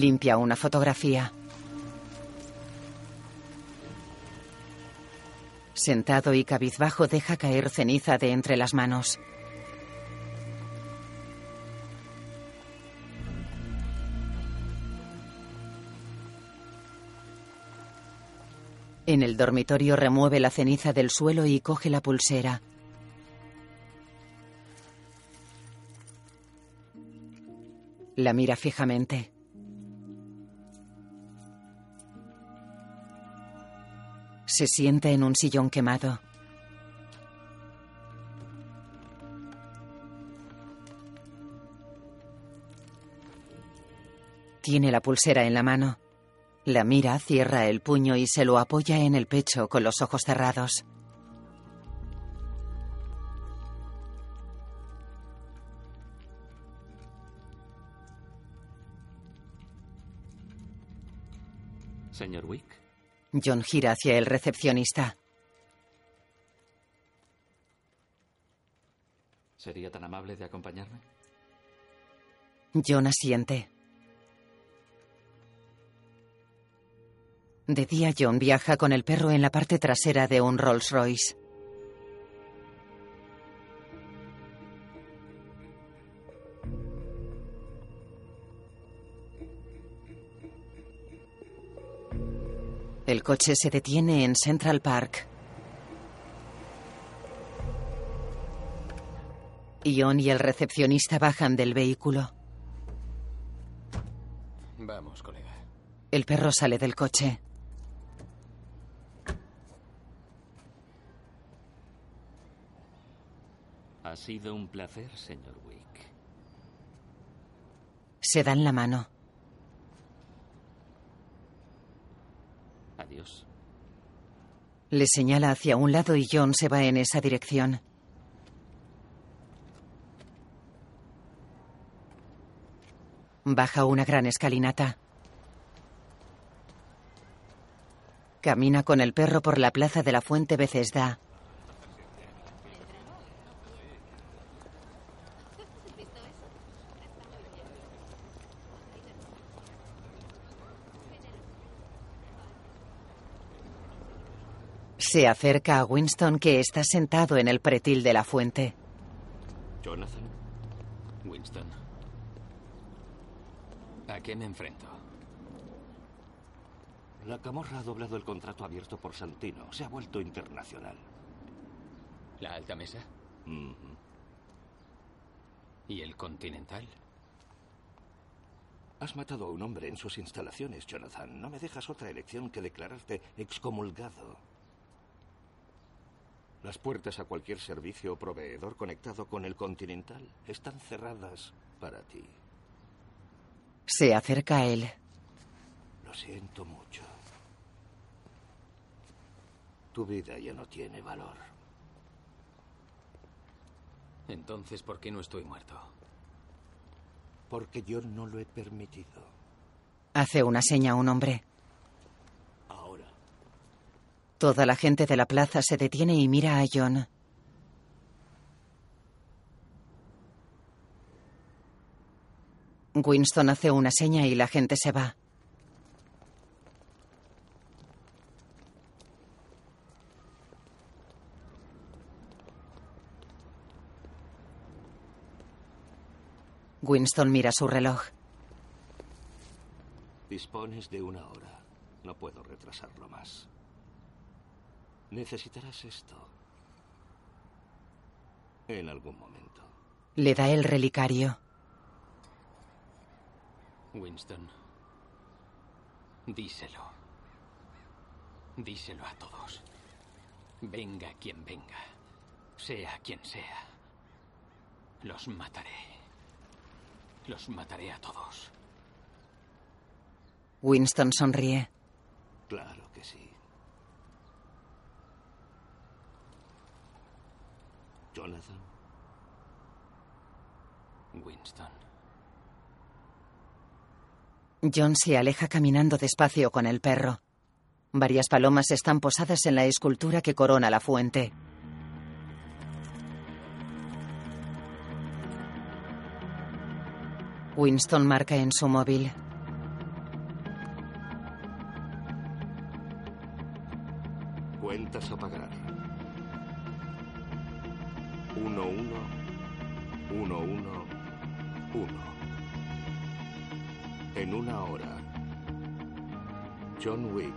Limpia una fotografía. Sentado y cabizbajo deja caer ceniza de entre las manos. En el dormitorio remueve la ceniza del suelo y coge la pulsera. La mira fijamente. Se sienta en un sillón quemado. Tiene la pulsera en la mano. La mira, cierra el puño y se lo apoya en el pecho con los ojos cerrados. Señor Wick. John gira hacia el recepcionista. ¿Sería tan amable de acompañarme? John asiente. De día, John viaja con el perro en la parte trasera de un Rolls Royce. El coche se detiene en Central Park. John y el recepcionista bajan del vehículo. Vamos, colega. El perro sale del coche. Ha sido un placer, señor Wick. Se dan la mano. Adiós. Le señala hacia un lado y John se va en esa dirección. Baja una gran escalinata. Camina con el perro por la plaza de la Fuente Bethesda. Se acerca a Winston que está sentado en el pretil de la fuente. Jonathan. Winston. ¿A qué me enfrento? La camorra ha doblado el contrato abierto por Santino. Se ha vuelto internacional. ¿La alta mesa? ¿Y el continental? Has matado a un hombre en sus instalaciones, Jonathan. No me dejas otra elección que declararte excomulgado. Las puertas a cualquier servicio o proveedor conectado con el Continental están cerradas para ti. Se acerca a él. Lo siento mucho. Tu vida ya no tiene valor. Entonces, ¿por qué no estoy muerto? Porque yo no lo he permitido. Hace una seña a un hombre. Toda la gente de la plaza se detiene y mira a John. Winston hace una seña y la gente se va. Winston mira su reloj. Dispones de una hora. No puedo retrasarlo más. Necesitarás esto. En algún momento. Le da el relicario. Winston, díselo. Díselo a todos. Venga quien venga. Sea quien sea. Los mataré. Los mataré a todos. Winston sonríe. Claro que sí. Jonathan. Winston. John se aleja caminando despacio con el perro. Varias palomas están posadas en la escultura que corona la fuente. Winston marca en su móvil. Cuentas a pagar. Uno, uno, uno, uno, uno. En una hora. John Wick.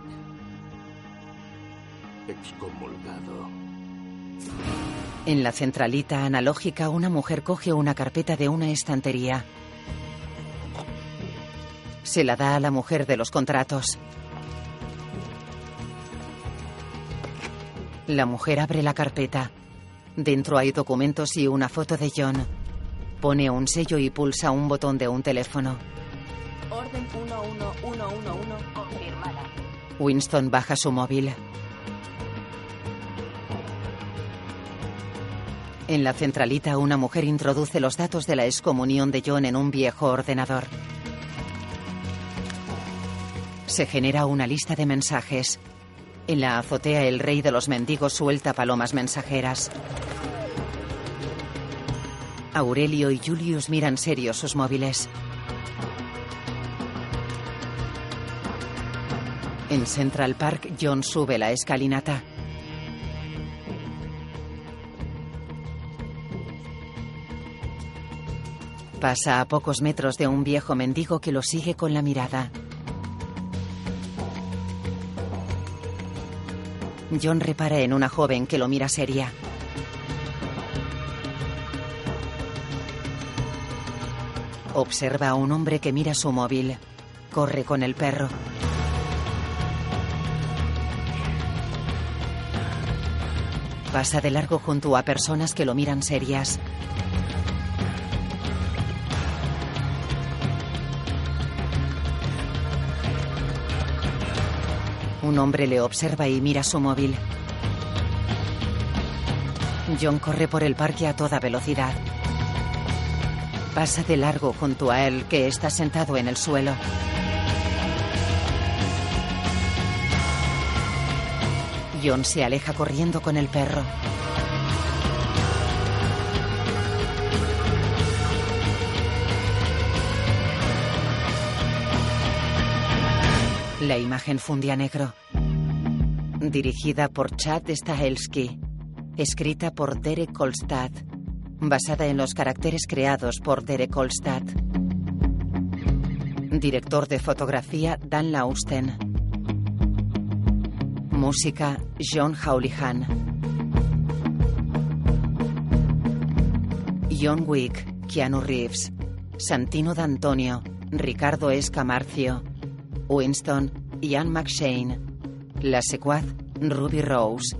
Excomulgado. En la centralita analógica, una mujer coge una carpeta de una estantería. Se la da a la mujer de los contratos. La mujer abre la carpeta. Dentro hay documentos y una foto de John. Pone un sello y pulsa un botón de un teléfono. Orden 11111 confirmada. Winston baja su móvil. En la centralita, una mujer introduce los datos de la excomunión de John en un viejo ordenador. Se genera una lista de mensajes. En la azotea, el rey de los mendigos suelta palomas mensajeras. Aurelio y Julius miran serios sus móviles. En Central Park, John sube la escalinata. Pasa a pocos metros de un viejo mendigo que lo sigue con la mirada. John repara en una joven que lo mira seria. Observa a un hombre que mira su móvil. Corre con el perro. Pasa de largo junto a personas que lo miran serias. Un hombre le observa y mira su móvil. John corre por el parque a toda velocidad. Pasa de largo junto a él, que está sentado en el suelo. John se aleja corriendo con el perro. La imagen fundía negro. Dirigida por Chad Stahelski. Escrita por Derek Kolstad. Basada en los caracteres creados por Derek Kolstad. Director de fotografía Dan Lausten. Música John Houlihan. John Wick, Keanu Reeves. Santino D'Antonio, Ricardo Escamarcio. Winston, Ian McShane. La secuaz, Ruby Rose.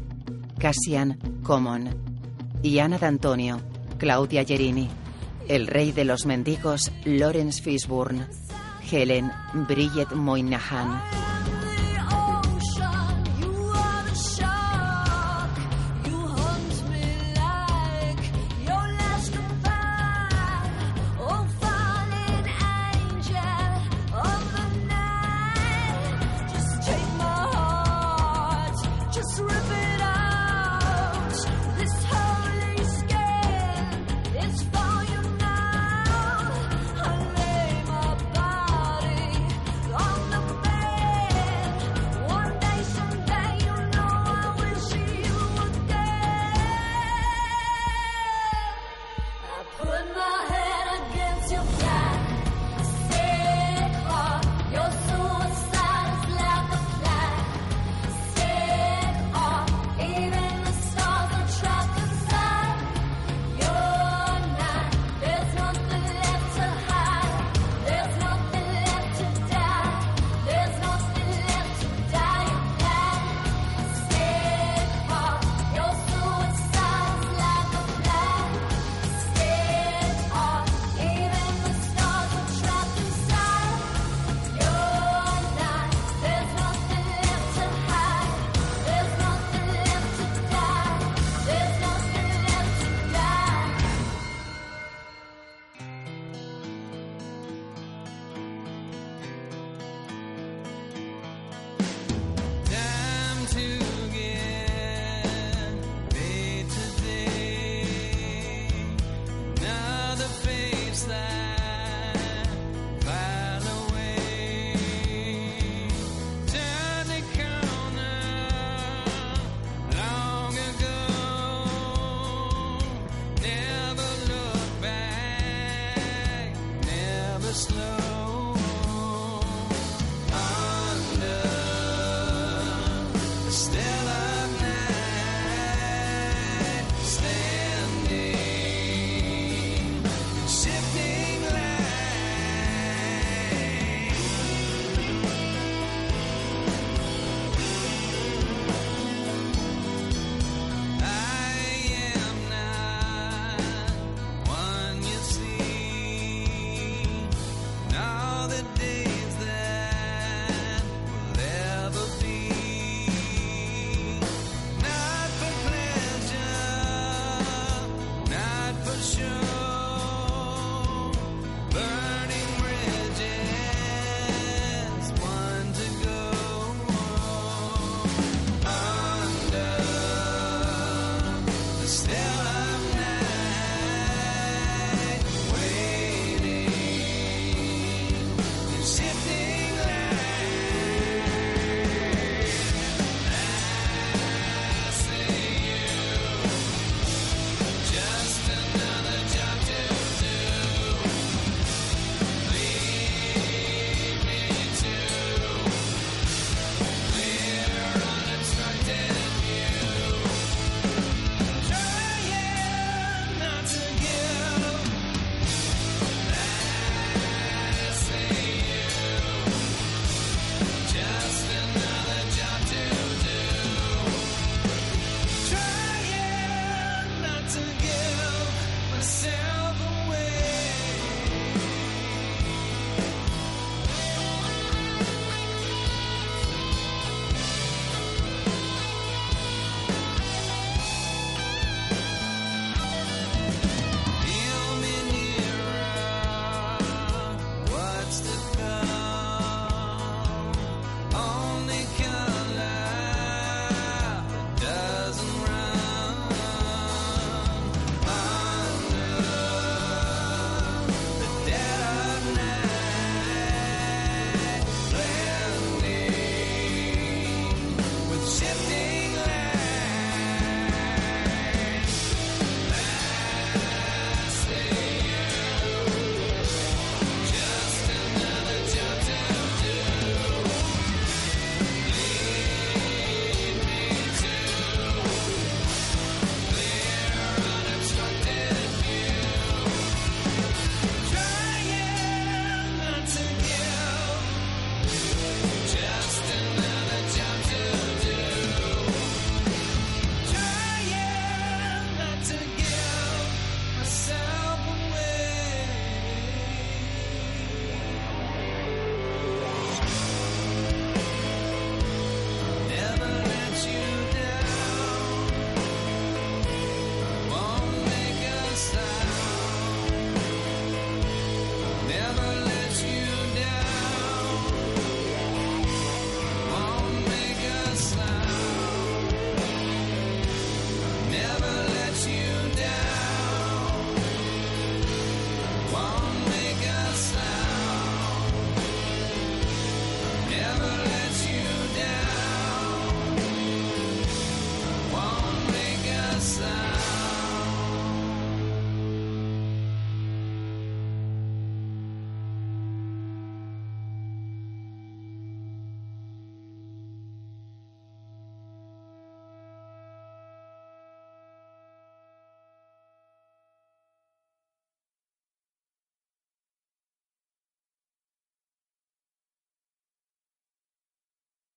Cassian, Common. Iana D'Antonio, Claudia Gerini. El rey de los mendigos, Lawrence Fishburne. Helen, Bridget Moynihan.